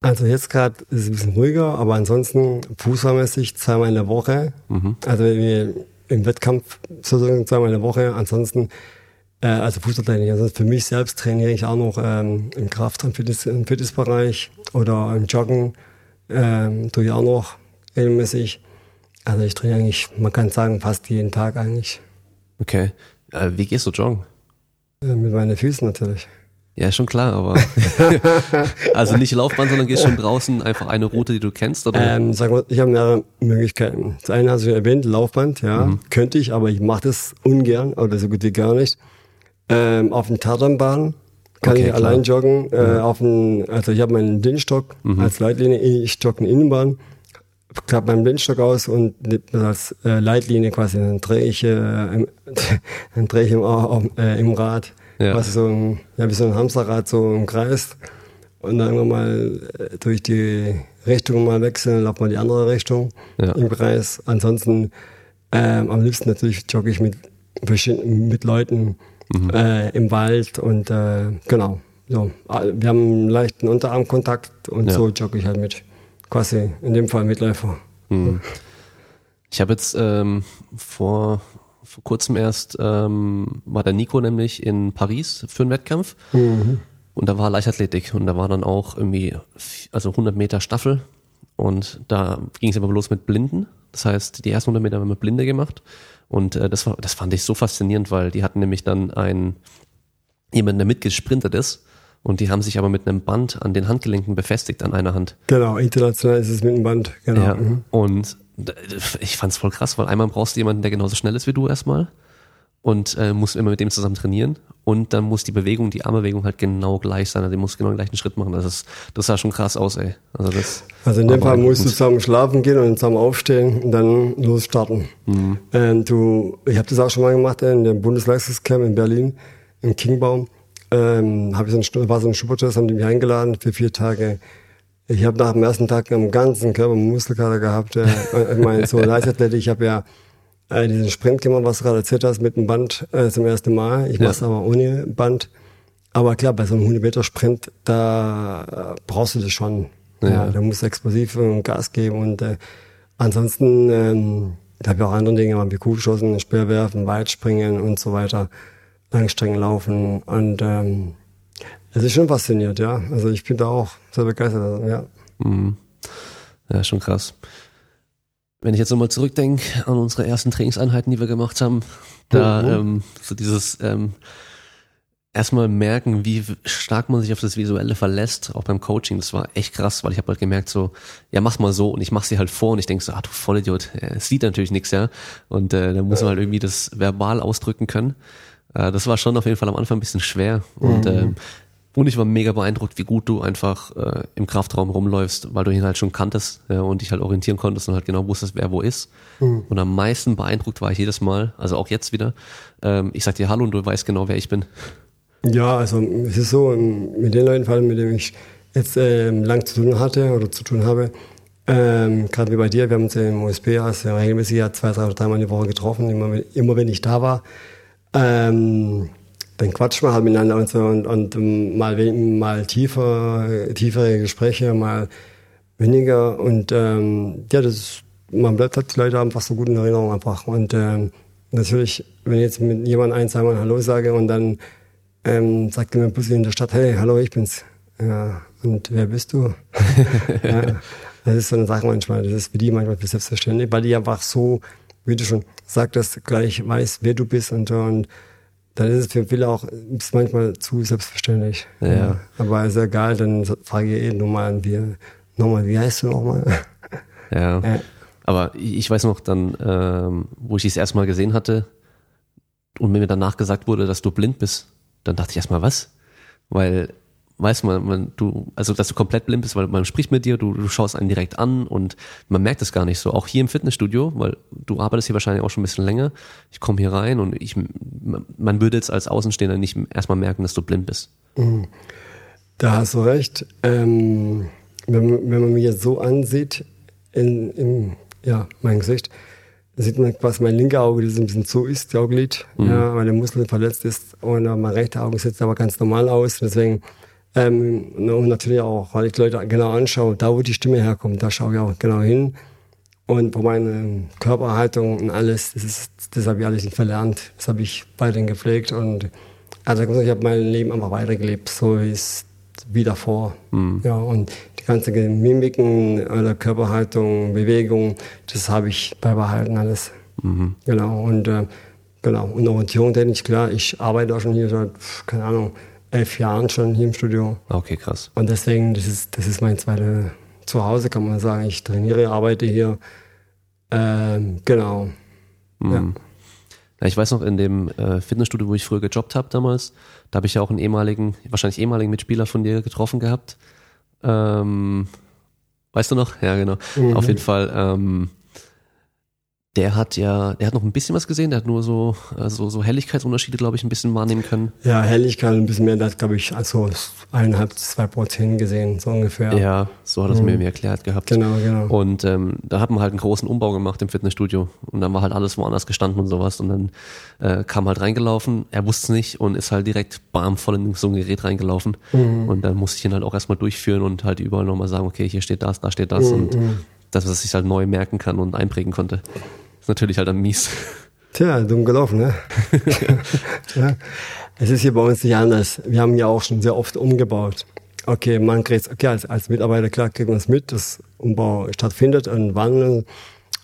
Also jetzt gerade ist es ein bisschen ruhiger, aber ansonsten fußballmäßig zweimal in der Woche. Mhm. Also im Wettkampf sozusagen zweimal in der Woche. Ansonsten, äh, also Fußballtraining. Also für mich selbst trainiere ich auch noch ähm, im Kraft- und Fitness, im Fitnessbereich oder im Joggen. Ähm, tue ich auch noch regelmäßig. Also ich trainiere eigentlich, man kann sagen, fast jeden Tag eigentlich. Okay. Äh, wie gehst du joggen? Äh, mit meinen Füßen natürlich. Ja, schon klar, aber also nicht Laufbahn, sondern gehst schon draußen einfach eine Route, die du kennst, oder? Ähm, sag mal, ich habe mehrere Möglichkeiten. Das eine hast du erwähnt, Laufband, ja, Mhm. könnte ich, aber ich mache das ungern oder so gut wie gar nicht. Ähm, auf den Tatanbahn kann Okay, ich klar. Mhm. allein joggen. Äh, auf den, also ich habe meinen Blindstock als Leitlinie, ich jogge eine Innenbahn, klappe meinen Blindstock aus und nehm das als äh, Leitlinie quasi, dann drehe ich, äh, im, dann drehe ich im, äh, im Rad, Ja. quasi so ein, ja, wie so ein Hamsterrad so im Kreis. Und dann irgendwann mal äh, durch die Richtung mal wechseln, laufe mal die andere Richtung Ja. im Kreis. Ansonsten ähm, am liebsten natürlich jogge ich mit mit Leuten Mhm. äh, im Wald und äh, genau. So, Ah, wir haben einen leichten Unterarmkontakt und Ja. so jogge ich halt mit. Quasi in dem Fall Mitläufer. Hm. Ich habe jetzt ähm, vor, vor kurzem erst ähm, war der Nico nämlich in Paris für einen Wettkampf Mhm. und da war Leichtathletik und da war dann auch irgendwie also 100 Meter Staffel und da ging es aber los mit Blinden. Das heißt, die ersten 100 Meter haben wir mit Blinde gemacht und äh, das war das fand ich so faszinierend, weil die hatten nämlich dann einen jemanden, der mitgesprintet ist und die haben sich aber mit einem Band an den Handgelenken befestigt an einer Hand. Genau, international ist es mit dem Band. Genau. Ja, Mhm. und ich fand's voll krass, weil einmal brauchst du jemanden, der genauso schnell ist wie du erstmal und äh, musst immer mit dem zusammen trainieren und dann muss die Bewegung, die Armbewegung halt genau gleich sein, also die muss genau den gleichen Schritt machen. Das ist, das sah schon krass aus, ey. Also das. Also in dem Fall musst du zusammen schlafen gehen und zusammen aufstehen und dann losstarten. Mhm. Ähm, du, ich habe das auch schon mal gemacht äh, in dem Bundesleistungscamp in Berlin, im Kingbaum. Ähm, hab ich so ein, war so ein Schnuppertest, haben die mich eingeladen für vier Tage. Ich habe nach dem ersten Tag am ganzen Körper Muskelkater gehabt. Äh, ich meine, so Leichtathletik, ich habe ja äh, diesen Sprint gemacht, was du gerade erzählt hast, mit dem Band äh, zum ersten Mal. Ich Ja. mach's aber ohne Band. Aber klar, bei so einem 100 Meter Sprint, da äh, brauchst du das schon. Ja. Ja. da musst du explosiv und Gas geben und äh, ansonsten ähm, da habe ich auch andere Dinge gemacht, wie Kugelstoßen, Speerwerfen, Weitspringen und so weiter, Langstrecken laufen und ähm, es ist schon fasziniert, ja. Also ich bin da auch sehr begeistert, also, ja. Mhm. Ja, schon krass. Wenn ich jetzt nochmal zurückdenke an unsere ersten Trainingseinheiten, die wir gemacht haben, da Mhm. ähm, so dieses ähm, erstmal merken, wie stark man sich auf das Visuelle verlässt, auch beim Coaching, das war echt krass, weil ich habe halt gemerkt so, ja mach's mal so und ich mach's dir halt vor und ich denk so, ah du Vollidiot, äh, es sieht natürlich nichts, ja und äh, da muss man halt irgendwie das verbal ausdrücken können. Äh, das war schon auf jeden Fall am Anfang ein bisschen schwer und Mhm. ähm, Und ich war mega beeindruckt, wie gut du einfach äh, im Kraftraum rumläufst, weil du ihn halt schon kanntest ja, und dich halt orientieren konntest und halt genau wusstest, wer wo ist. Mhm. Und am meisten beeindruckt war ich jedes Mal, also auch jetzt wieder. Ähm, ich sag dir Hallo und du weißt genau, wer ich bin. Ja, also es ist so, mit den Leuten, vor allem mit denen ich jetzt ähm, lang zu tun hatte oder zu tun habe, ähm, gerade wie bei dir, wir haben uns ja im USB also regelmäßig ja zwei, drei dreimal die Woche getroffen, immer, immer wenn ich da war. Ähm, dann quatscht man halt miteinander und so und, und mal, mal tiefer, tiefere Gespräche, mal weniger und ähm, ja, das ist, man bleibt halt die Leute einfach so gut in Erinnerung einfach und ähm, natürlich, wenn ich jetzt mit jemandem ein, zweimal Hallo sage und dann ähm, sagt mir plötzlich in der Stadt, hey, hallo, ich bin's. Ja, und wer bist du? ja, das ist so eine Sache manchmal, das ist für die manchmal selbstverständlich, weil die einfach so, wie du schon sagtest, gleich weiß, wer du bist und, und dann ist es für viele auch ist manchmal zu selbstverständlich. Ja. ja. Aber ist egal, dann frage ich eh nochmal, wie, nochmal, wie heißt du nochmal? Ja. ja. Aber ich weiß noch dann, ähm, wo ich dich das erste Mal gesehen hatte und mir danach gesagt wurde, dass du blind bist, dann dachte ich erstmal, was? Weil weiß man, man, du, also dass du komplett blind bist, weil man spricht mit dir, du, du schaust einen direkt an und man merkt es gar nicht so. Auch hier im Fitnessstudio, weil du arbeitest hier wahrscheinlich auch schon ein bisschen länger. Ich komme hier rein und ich, man würde jetzt als Außenstehender nicht erstmal merken, dass du blind bist. Mhm. Da hast du recht. Ähm, wenn, wenn man mich jetzt so ansieht, in, in ja, mein Gesicht, sieht man quasi mein linker Auge, das ein bisschen zu ist, die Augenlid, mhm. ja, weil der Muskel verletzt ist und mein rechter Auge sieht aber ganz normal aus. Deswegen ähm, und natürlich auch, weil ich die Leute genau anschaue, da wo die Stimme herkommt, da schaue ich auch genau hin. Und bei meiner Körperhaltung und alles, das, ist, das habe ich alles nicht verlernt. Das habe ich weiterhin gepflegt und also ich habe mein Leben einfach weitergelebt, so wie es wie davor. Mhm. Ja, und die ganzen Mimiken oder Körperhaltung, Bewegung, das habe ich beibehalten alles. Mhm. Genau. Und äh, genau. Und Orientierung, denke ich, klar, ich arbeite auch schon hier seit, keine Ahnung, elf Jahren schon hier im Studio. Okay, krass. Und deswegen, das ist, das ist mein zweites Zuhause, kann man sagen. Ich trainiere, arbeite hier. Ähm, genau. Mhm. Ja. Ja, ich weiß noch, in dem äh, Fitnessstudio, wo ich früher gejobbt habe damals, da habe ich ja auch einen ehemaligen, wahrscheinlich ehemaligen Mitspieler von dir getroffen gehabt. Ähm, weißt du noch? Ja, genau. Mhm. Auf jeden Fall. Ähm, der hat ja, der hat noch ein bisschen was gesehen, der hat nur so, also so Helligkeitsunterschiede, glaube ich, ein bisschen wahrnehmen können. Ja, Helligkeit ein bisschen mehr, der hat, glaube ich, also eineinhalb, zwei Prozent gesehen, so ungefähr. Ja, so hat es mhm. mir erklärt gehabt. Genau, genau. Und ähm, da hat man halt einen großen Umbau gemacht im Fitnessstudio und dann war halt alles woanders gestanden und sowas und dann äh, kam halt reingelaufen, er wusste es nicht und ist halt direkt bam voll in so ein Gerät reingelaufen mhm. und dann musste ich ihn halt auch erstmal durchführen und halt überall nochmal sagen, okay, hier steht das, da steht das mhm. und mhm. dass er sich halt neu merken kann und einprägen konnte natürlich halt dann mies. Tja, dumm gelaufen, ne? ja. Es ist hier bei uns nicht anders. Wir haben ja auch schon sehr oft umgebaut. Okay, man kriegt, okay, als, als Mitarbeiter, klar, kriegt man es mit, dass Umbau stattfindet und wann.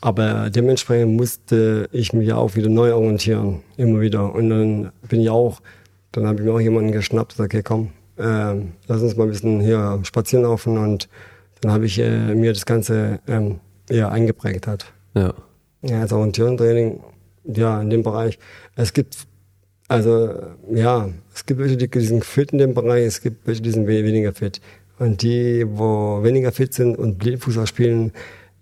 Aber dementsprechend musste ich mich ja auch wieder neu orientieren, immer wieder. Und dann bin ich auch, dann habe ich mir auch jemanden geschnappt und gesagt, okay, komm, äh, lass uns mal ein bisschen hier spazieren laufen. Und dann habe ich äh, mir das Ganze ähm, eher eingeprägt hat. Ja. Ja, also Orientierungstraining, ja, in dem Bereich. Es gibt, also, ja, es gibt welche, die sind fit in dem Bereich, es gibt welche, die sind weniger fit. Und die, wo weniger fit sind und Blindfußball spielen,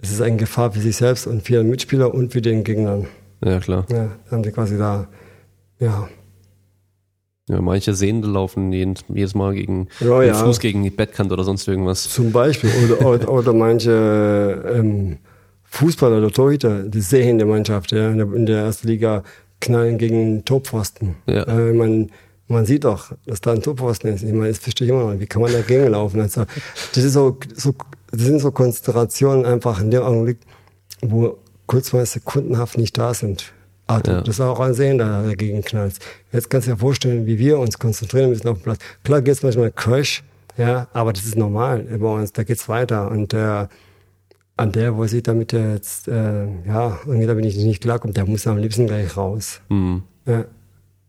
es ist eine Gefahr für sich selbst und für den Mitspieler und für den Gegnern. Ja, klar. Ja, haben die quasi da, ja. Ja, manche Sehende laufen jedes Mal gegen oh, den ja. Fuß gegen die Bettkante oder sonst irgendwas. Zum Beispiel. Oder, oder, oder manche ähm, Fußballer oder Torhüter, die sehende Mannschaft, ja, in der ersten Liga knallen gegen Topfosten. Ja. Äh, man, man sieht doch, dass da ein Topfosten ist. Ich meine, das verstehe ich immer noch. Wie kann man dagegen laufen? Also, das ist so, so, das sind so Konzentrationen einfach in dem Augenblick, wo kurz mal sekundenhaft nicht da sind. Also, ja. Das ist auch ein Sehender dagegen knallt. Jetzt kannst du dir vorstellen, wie wir uns konzentrieren müssen auf dem Platz. Klar geht es manchmal Crash, ja, aber das ist normal bei uns. Da geht's weiter und äh, an der, wo sie damit jetzt, äh, ja, irgendwie da bin ich nicht klarkommt, der muss am liebsten gleich raus. Mhm. Ja.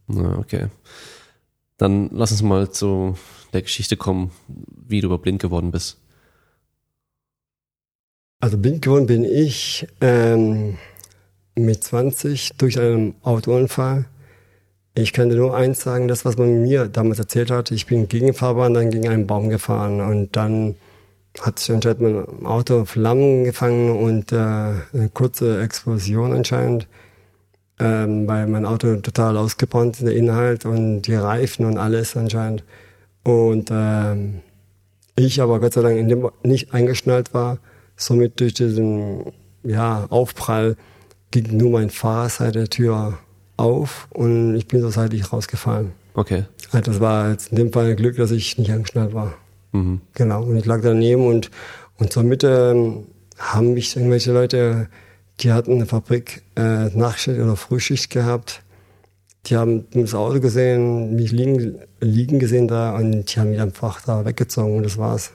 Na, okay. Dann lass uns mal zu der Geschichte kommen, wie du über blind geworden bist. Also blind geworden bin ich ähm, mit 20 durch einen Autounfall. Ich könnte nur eins sagen, das, was man mir damals erzählt hat. Ich bin gegen Fahrbahn, dann gegen einen Baum gefahren und dann hat sich anscheinend mein Auto Flammen gefangen und äh, eine kurze Explosion anscheinend, ähm, weil mein Auto total ausgebrannt ist, der Inhalt und die Reifen und alles anscheinend. Und ähm, ich aber Gott sei Dank in dem nicht eingeschnallt war, somit durch diesen ja, Aufprall ging nur mein Fahrerseite-Tür auf und ich bin so seitlich rausgefallen. Okay. Also das war jetzt in dem Fall ein Glück, dass ich nicht angeschnallt war. Mhm. Genau. Und ich lag daneben und, und zur Mitte ähm, haben mich irgendwelche Leute, die hatten eine Fabrik äh, Nachtschicht oder Frühschicht gehabt. Die haben das Auto gesehen, mich liegen, liegen gesehen da und die haben mich einfach da weggezogen und das war's.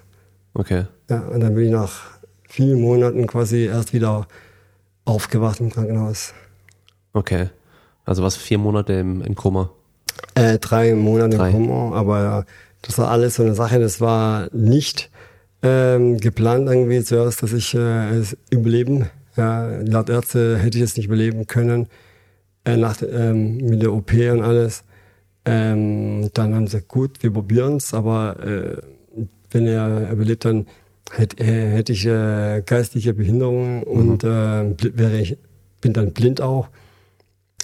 Okay. Ja, und dann bin ich nach vielen Monaten quasi erst wieder aufgewacht im Krankenhaus. Okay. Also was vier Monate im, im Koma. Äh, drei Monate Drei. im Koma, aber das war alles so eine Sache, das war nicht ähm, geplant irgendwie zuerst, dass ich äh, es überleben. Ja, laut Ärzte hätte ich es nicht überleben können äh, nach, ähm, mit der OP und alles. Ähm, dann haben sie gesagt, gut, wir probieren's, aber äh, wenn er überlebt, dann hätte, äh, hätte ich äh, geistige Behinderung und äh, bl- wäre ich, bin dann blind auch.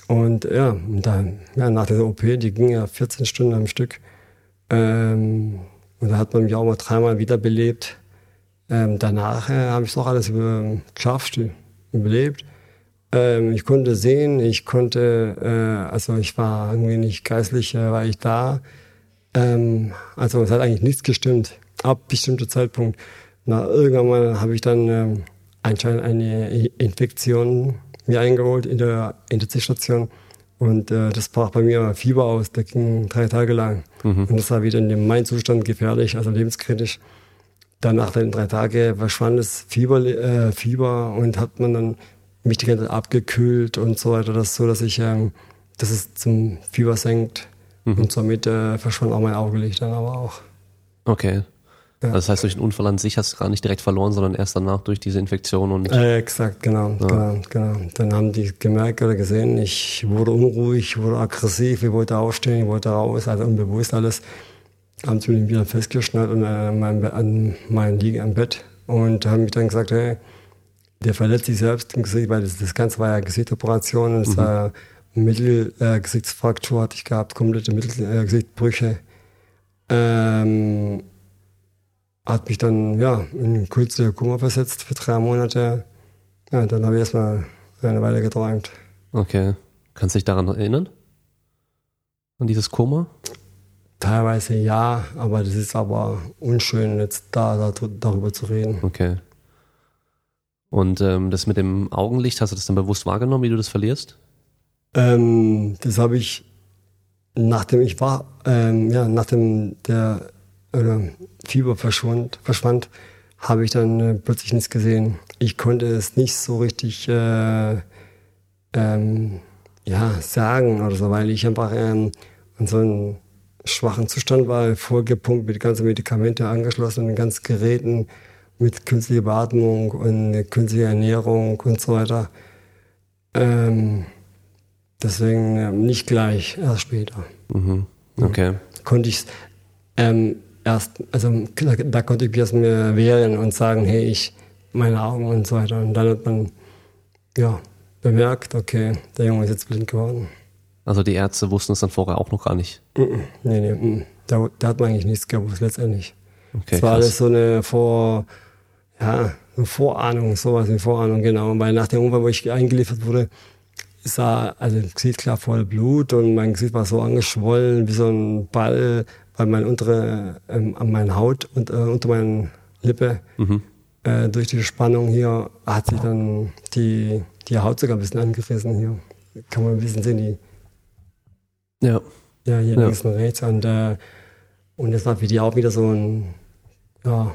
Und ja, und dann, ja, nach der OP, die ging ja 14 Stunden am Stück. Ähm, und da hat man mich auch mal dreimal wiederbelebt. Ähm, danach äh, habe ich es auch alles über, geschafft, überlebt. Ähm, ich konnte sehen, ich konnte, äh, also ich war irgendwie nicht geistlich, äh, war ich da. Ähm, also es hat eigentlich nichts gestimmt, ab bestimmter Zeitpunkt. Na, irgendwann mal habe ich dann ähm, anscheinend eine Infektion mir eingeholt in der Intensivstation. Und äh, das brach bei mir Fieber aus, der ging drei Tage lang. Und das war wieder in dem mein Zustand gefährlich, also lebenskritisch. Dann nach den drei Tagen verschwand das Fieber, äh, Fieber und hat man dann mich die ganze Zeit abgekühlt und so weiter. Das ist so, dass ich, ähm, dass es zum Fieber senkt. Und somit äh, verschwand auch mein Augenlicht dann aber auch. Okay. Ja. Also das heißt, durch den Unfall an sich hast du gar nicht direkt verloren, sondern erst danach durch diese Infektion und Äh, exakt, genau, genau, genau. Dann haben die gemerkt oder gesehen, ich wurde unruhig, ich wurde aggressiv, ich wollte aufstehen, ich wollte raus, also unbewusst alles. Haben sie mich wieder festgeschnallt und, äh, mein, an mein Liegen am Bett und haben mich dann gesagt, hey, der verletzt sich selbst im Gesicht, weil das, das Ganze war ja Gesichtsoperation und es war Mittelgesichtsfraktur äh, hatte ich gehabt, komplette Mittelgesichtsbrüche. Äh, ähm, hat mich dann ja in kurze Kummer versetzt für drei Monate. Ja, dann habe ich erstmal eine Weile geträumt. okay. Kannst du dich daran erinnern? An dieses Koma? Teilweise ja, aber das ist aber unschön, jetzt da, da darüber zu reden. Okay. Und ähm, das mit dem Augenlicht, hast du das dann bewusst wahrgenommen, wie du das verlierst? Ähm, das habe ich, nachdem ich war, ähm, ja, nachdem der äh, Fieber verschwand, verschwand habe ich dann äh, plötzlich nichts gesehen. Ich konnte es nicht so richtig äh, ähm, ja, sagen oder so, weil ich einfach ähm, in so einem schwachen Zustand war, vollgepumpt mit ganzen Medikamente angeschlossen, mit ganzen Geräten, mit künstlicher Beatmung und künstlicher Ernährung und so weiter. Ähm, deswegen ähm, nicht gleich, erst später. Mhm. Okay. Konnte ich ähm, erst, also da, da konnte ich erst mir wehren und sagen, hey, ich, meine Augen und so weiter. Und dann hat man, ja, bemerkt, okay, der Junge ist jetzt blind geworden. Also die Ärzte wussten es dann vorher auch noch gar nicht. Nee, nee, mhm. da, da hat man eigentlich nichts gewusst, letztendlich. Okay, Es war alles krass. so eine Vor, ja, eine Vorahnung, sowas wie Vorahnung, genau. Weil nach dem Unfall, wo ich eingeliefert wurde, sah, also das Gesicht klar voll Blut und mein Gesicht war so angeschwollen wie so ein Ball, weil mein untere, ähm, an meiner Haut und äh, unter meiner Lippe Mhm. äh, durch die Spannung hier hat sich dann die, die Haut sogar ein bisschen angerissen hier. Kann man ein bisschen sehen, die Ja. ja, hier Ja. links und rechts. Und, äh, und das war für die auch wieder so ein, ja,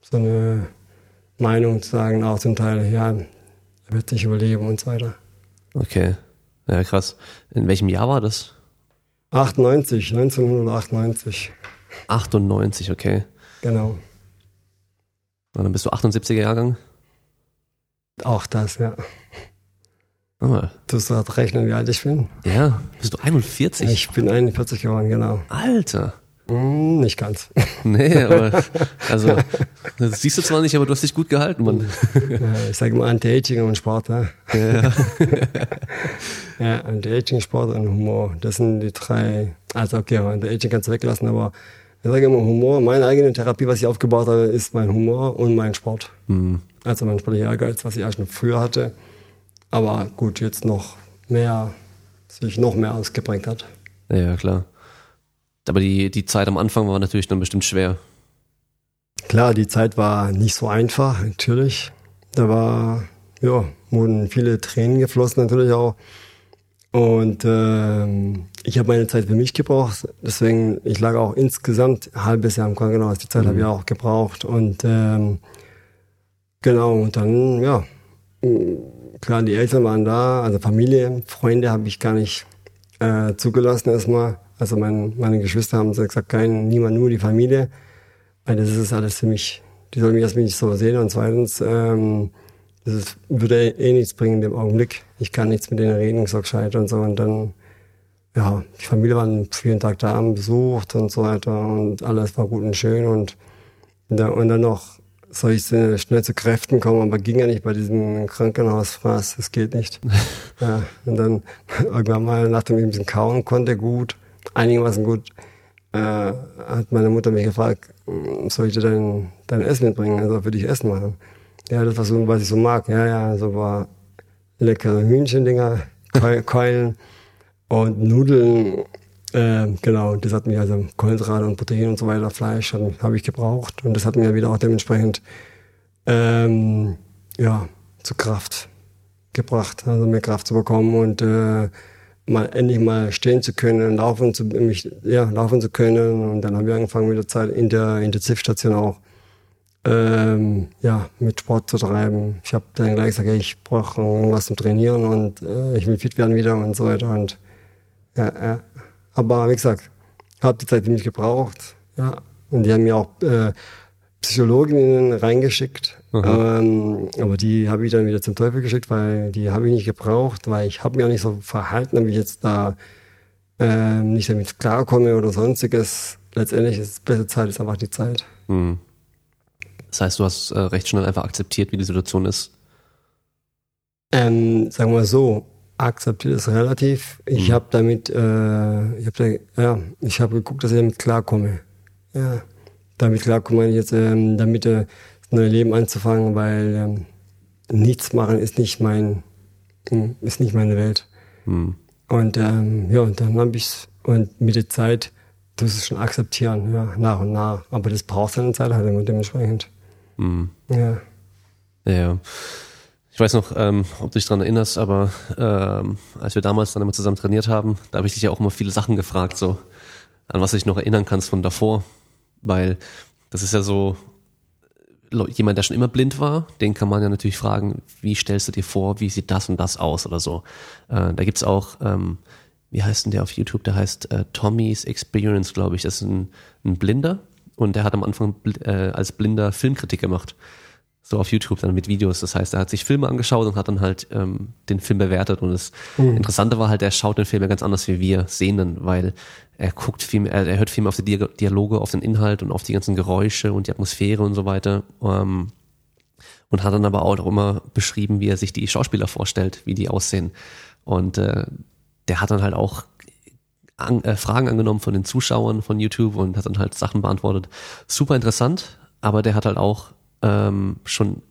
so eine Meinung zu sagen, auch zum Teil, ja, er wird nicht überleben und so weiter. Okay. Ja, krass. In welchem Jahr war das? 98, 1998, 98, okay. genau. Und dann bist du 78er Jahrgang? Auch das, ja. Ah, Du gerade rechnen, wie alt ich bin. ja, bist du 41? Ich bin 41 geworden, genau. Alter. Hm, nicht ganz. Nee, aber also das siehst du zwar nicht, aber du hast dich gut gehalten, Mann. Ja, ich sage immer Anti-Aging und Sport. Ja, Ja. ja Anti-Aging, Sport und Humor. Das sind die drei. Also okay, Anti-Aging kannst du weglassen, aber ich sage immer Humor. Meine eigene Therapie, was ich aufgebaut habe, ist mein Humor und mein Sport. Hm. Also mein sportlicher Ehrgeiz, was ich auch schon früher hatte. Aber gut, jetzt noch mehr, sich noch mehr ausgeprägt hat. ja, klar. Aber die, die Zeit am Anfang war natürlich dann bestimmt schwer. Klar, die Zeit war nicht so einfach, natürlich. Da war, ja, wurden viele Tränen geflossen natürlich auch. Und ähm, ich habe meine Zeit für mich gebraucht. Deswegen, ich lag auch insgesamt ein halbes Jahr im Krankenhaus. Die Zeit habe ich auch gebraucht. Und ähm, genau, und dann, ja, klar, die Eltern waren da, also Familie, Freunde habe ich gar nicht äh, zugelassen erstmal. Also mein, meine Geschwister haben so gesagt, kein, niemand, nur die Familie. Weil das ist alles für mich, die sollen mich erstmal nicht so sehen. Und zweitens, ähm, das ist, würde eh nichts bringen in dem Augenblick. Ich kann nichts mit denen reden, so gescheit und so. Und dann, ja, die Familie war jeden Tag da, haben besucht und so weiter. Und alles war gut und schön. Und, und dann noch soll ich schnell zu Kräften kommen, aber ging ja nicht bei diesem Krankenhausfraß. Das geht nicht. ja, und dann irgendwann mal, nachdem ich ein bisschen kauen konnte, gut, einigermaßen gut, äh, hat meine Mutter mich gefragt, soll ich dir dein, dein Essen mitbringen, also für dich Essen machen? Ja, das war so, was ich so mag. Ja, ja, so war leckere Hühnchendinger, Keul- Keulen und Nudeln. Äh, genau, das hat mir also Kohlenhydrate und Protein und so weiter, Fleisch habe ich gebraucht und das hat mir wieder auch dementsprechend ähm, ja zu Kraft gebracht, also mehr Kraft zu bekommen und äh, mal endlich mal stehen zu können, laufen zu mich ja laufen zu können und dann haben wir angefangen mit der Zeit in der Intensivstation auch ähm, ja mit Sport zu treiben. Ich habe dann gleich gesagt, ich brauche irgendwas zum Trainieren und äh, ich will fit werden wieder und so weiter und ja, ja. aber wie gesagt, habe die Zeit nicht gebraucht, ja und die haben mir auch äh, Psychologinnen reingeschickt, ähm, aber die habe ich dann wieder zum Teufel geschickt, weil die habe ich nicht gebraucht, weil ich habe mich auch nicht so verhalten, damit ich jetzt da ähm, nicht damit klarkomme oder sonstiges. Letztendlich ist die beste Zeit ist einfach die Zeit. Hm. Das heißt, du hast äh, recht schnell einfach akzeptiert, wie die Situation ist. Ähm, sagen wir so, akzeptiert ist relativ. Ich Mhm. habe damit, äh, ich habe ja, ich habe geguckt, dass ich damit klarkomme. Ja, damit klarkomme ich jetzt, ähm, damit äh, neue Leben anzufangen, weil ähm, nichts machen ist nicht mein, hm, ist nicht meine Welt. Hm. Und ähm, ja, und dann habe ich's und mit der Zeit tust es schon akzeptieren, ja, nach und nach. Aber das braucht seine Zeit halt immer dementsprechend. Hm. Ja. Ja. Ich weiß noch, ähm, ob du dich dran erinnerst, aber ähm, als wir damals dann immer zusammen trainiert haben, da habe ich dich ja auch immer viele Sachen gefragt, so an was du dich noch erinnern kannst von davor. Weil das ist ja so, jemand, der schon immer blind war, den kann man ja natürlich fragen, wie stellst du dir vor, wie sieht das und das aus oder so. Äh, da gibt's auch, ähm, wie heißt denn der auf YouTube? Der heißt äh, Tommy's Experience, glaube ich. Das ist ein, ein Blinder und der hat am Anfang bl- äh, als Blinder Filmkritik gemacht. So auf YouTube dann mit Videos. Das heißt, er hat sich Filme angeschaut und hat dann halt ähm, den Film bewertet. Und das Interessante war halt, er schaut den Film ja ganz anders wie wir Sehenden, weil er guckt viel mehr, er, hört viel mehr auf die Dia- Dialoge, auf den Inhalt und auf die ganzen Geräusche und die Atmosphäre und so weiter. Ähm, und hat dann aber auch immer beschrieben, wie er sich die Schauspieler vorstellt, wie die aussehen. Und äh, der hat dann halt auch an, äh, Fragen angenommen von den Zuschauern von YouTube und hat dann halt Sachen beantwortet. Super interessant, aber der hat halt auch ähm, schon,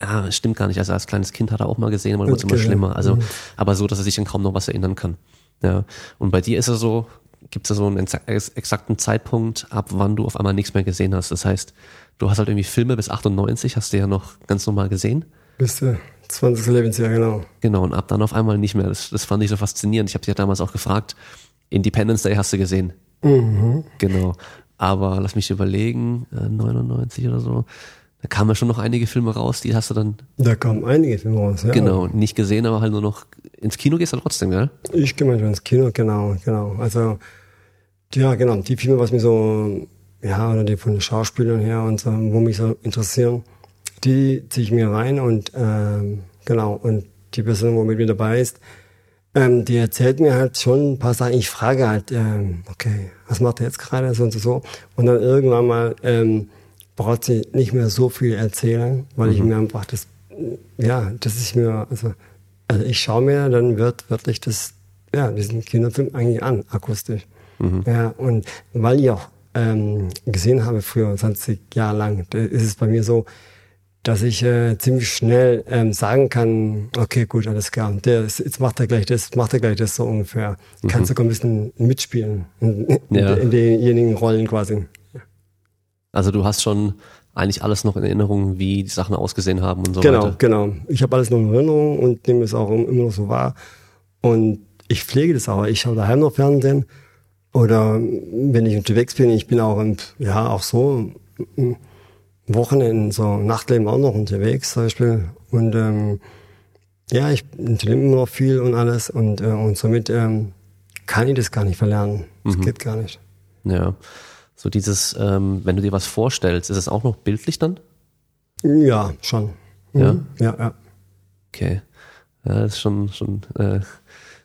ja, stimmt gar nicht, also als kleines Kind hat er auch mal gesehen, aber wurde es immer schlimmer. Also, aber so, dass er sich dann kaum noch was erinnern kann. Ja. Und bei dir ist es so, gibt es da so einen exa- ex- exakten Zeitpunkt, ab wann du auf einmal nichts mehr gesehen hast. Das heißt, du hast halt irgendwie Filme bis 98, hast du ja noch ganz normal gesehen. Bis äh, 20. Lebensjahr, genau. Genau, und ab dann auf einmal nicht mehr. Das, das fand ich so faszinierend. Ich habe dich ja damals auch gefragt, Independence Day hast du gesehen. Mhm. Genau. Aber lass mich überlegen, äh, 99 oder so. Da kamen ja schon noch einige Filme raus, die hast du dann, Da kamen einige Filme raus, ja. genau, nicht gesehen, aber halt nur noch ins Kino gehst du trotzdem, gell? Ich gehe manchmal ins Kino, genau, genau. Also, ja, genau, die Filme, was mich so, ja, oder die von den Schauspielern her und so, wo mich so interessieren, die ziehe ich mir rein und, ähm, genau, und die Person, wo mit mir dabei ist, ähm, die erzählt mir halt schon ein paar Sachen. Ich frage halt, ähm, okay, was macht er jetzt gerade, so und so, so. Und dann irgendwann mal ähm, braucht sie nicht mehr so viel erzählen, weil mhm. ich mir einfach das, ja, das ist mir, also, also ich schaue mir dann wird wirklich das, ja, diesen Kinderfilm eigentlich an, akustisch. Mhm. Ja, und weil ich auch ähm, gesehen habe früher, 20 Jahre lang, ist es bei mir so, dass ich äh, ziemlich schnell ähm, sagen kann, okay, gut, alles klar, der ist, jetzt macht er gleich das, macht er gleich das so ungefähr. Mhm. Kannst sogar ein bisschen mitspielen in, ja. in, in denjenigen Rollen quasi. Also du hast schon eigentlich alles noch in Erinnerung, wie die Sachen ausgesehen haben und so genau, weiter. Genau, genau. Ich habe alles noch in Erinnerung und nehme es auch immer noch so wahr. Und ich pflege das auch. Ich schaue daheim noch Fernsehen oder wenn ich unterwegs bin, ich bin auch, im, ja, auch so Wochenenden, so Nachtleben auch noch unterwegs zum Beispiel. Und ähm, ja, ich unternehme immer noch viel und alles und, äh, und somit ähm, kann ich das gar nicht verlernen. Das mhm. geht gar nicht. Ja. So dieses, ähm, wenn du dir was vorstellst, ist es auch noch bildlich dann? Ja, schon. Mhm. Ja? Ja, ja. Okay. Ja, das ist schon, schon äh,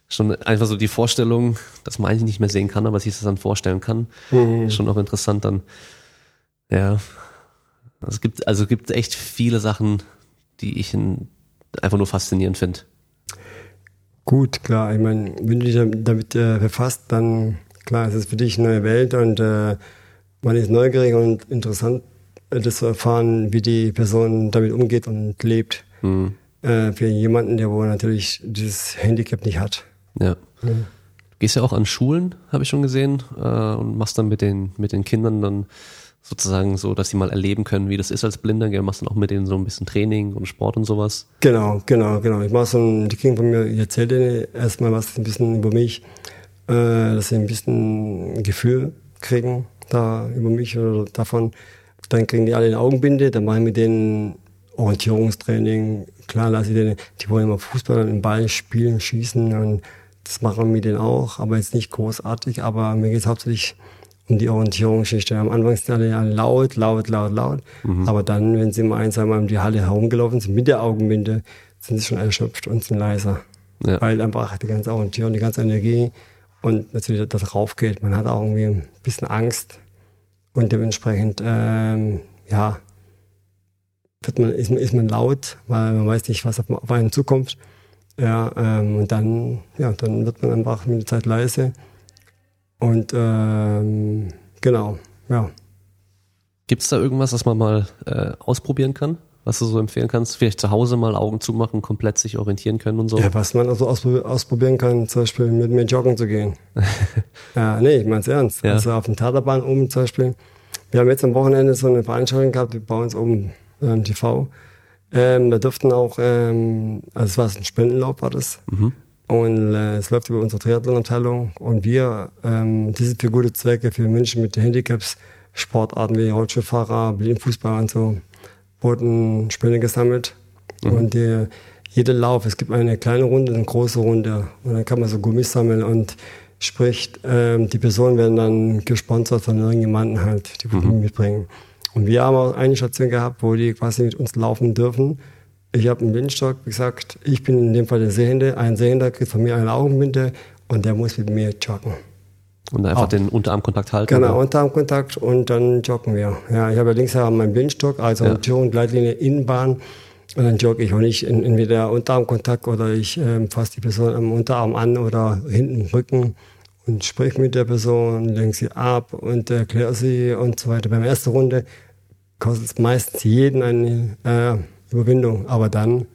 schon einfach so die Vorstellung, dass man eigentlich nicht mehr sehen kann, aber sich das dann vorstellen kann. Mhm. Schon auch interessant dann. Ja. Es gibt, also es gibt echt viele Sachen, die ich in, einfach nur faszinierend finde. Gut, klar. Ich meine, wenn du dich damit äh, befasst, dann klar, es ist für dich eine neue Welt und äh, man ist neugierig und interessant, äh, das zu erfahren, wie die Person damit umgeht und lebt. Mhm. Äh, für jemanden, der wohl natürlich dieses Handicap nicht hat. Ja. Mhm. Du gehst ja auch an Schulen, habe ich schon gesehen, äh, und machst dann mit den, mit den Kindern dann sozusagen so, dass sie mal erleben können, wie das ist als Blinder. Gell? Machst dann auch mit denen so ein bisschen Training und Sport und sowas. Genau, genau, genau. Ich mache so ein, die Kinder von mir, ich erzähle denen erstmal was ein bisschen über mich, äh, dass sie ein bisschen Gefühl kriegen da über mich oder davon. Dann kriegen die alle eine Augenbinde, dann mache ich mit denen Orientierungstraining. Klar lasse ich denen, die wollen immer Fußball, den Ball spielen, schießen und das machen wir mit denen auch, aber jetzt nicht großartig, aber mir geht es hauptsächlich um die Orientierungsgeschichte. Am Anfang sind alle ja laut, laut, laut, laut. Mhm. Aber dann, wenn sie mal ein, zwei Mal um die Halle herumgelaufen sind mit der Augenbinde, sind sie schon erschöpft und sind leiser. Ja. Weil einfach die ganze Orientierung, die ganze Energie und natürlich das raufgeht. Man hat auch irgendwie ein bisschen Angst und dementsprechend, ähm, ja, wird man, ist, ist man laut, weil man weiß nicht, was auf, auf einen zukommt. Ja, ähm, und dann, ja, dann wird man einfach mit der Zeit leise. Und ähm, genau, ja. Gibt es da irgendwas, was man mal äh, ausprobieren kann? Was du so empfehlen kannst? Vielleicht zu Hause mal Augen zumachen, komplett sich orientieren können und so? Ja, was man also ausprobieren kann, zum Beispiel mit mir joggen zu gehen. ja, nee, ich mein's ernst. Ja. Also auf dem Taterbahn oben zum Beispiel. Wir haben jetzt am Wochenende so eine Veranstaltung gehabt bei uns oben ähm, TV. Ähm, wir durften auch, ähm, also es war ein Spendenlauf, war das. Mhm. Und äh, es läuft über unsere Triathlon-Abteilung. Und wir, ähm, das ist für gute Zwecke, für Menschen mit Handicaps, Sportarten wie Rollstuhlfahrer, Blindenfußball und so, wurden Spende gesammelt. Mhm. Und äh, jeder Lauf, es gibt eine kleine Runde, eine große Runde. Und dann kann man so Gummis sammeln und sprich, ähm, die Personen werden dann gesponsert von irgendjemandem halt, die mhm. mitbringen. Und wir haben auch eine Station gehabt, wo die quasi mit uns laufen dürfen. Ich habe einen Windstock, wie gesagt, ich bin in dem Fall der Sehende. Ein Sehender kriegt von mir eine Augenbinde und der muss mit mir joggen. Und einfach auch. den Unterarmkontakt halten? Genau, oder? Unterarmkontakt und dann joggen wir. Ja, ich habe ja links meinen Windstock, also ja. Tür- und Leitlinie Innenbahn. Und dann jogge ich auch nicht in, entweder Unterarmkontakt oder ich äh, fasse die Person am Unterarm an oder hinten Rücken und spreche mit der Person, lenke sie ab und erkläre sie und so weiter. Beim ersten Runde kostet es meistens jeden eine äh, Überwindung, aber dann,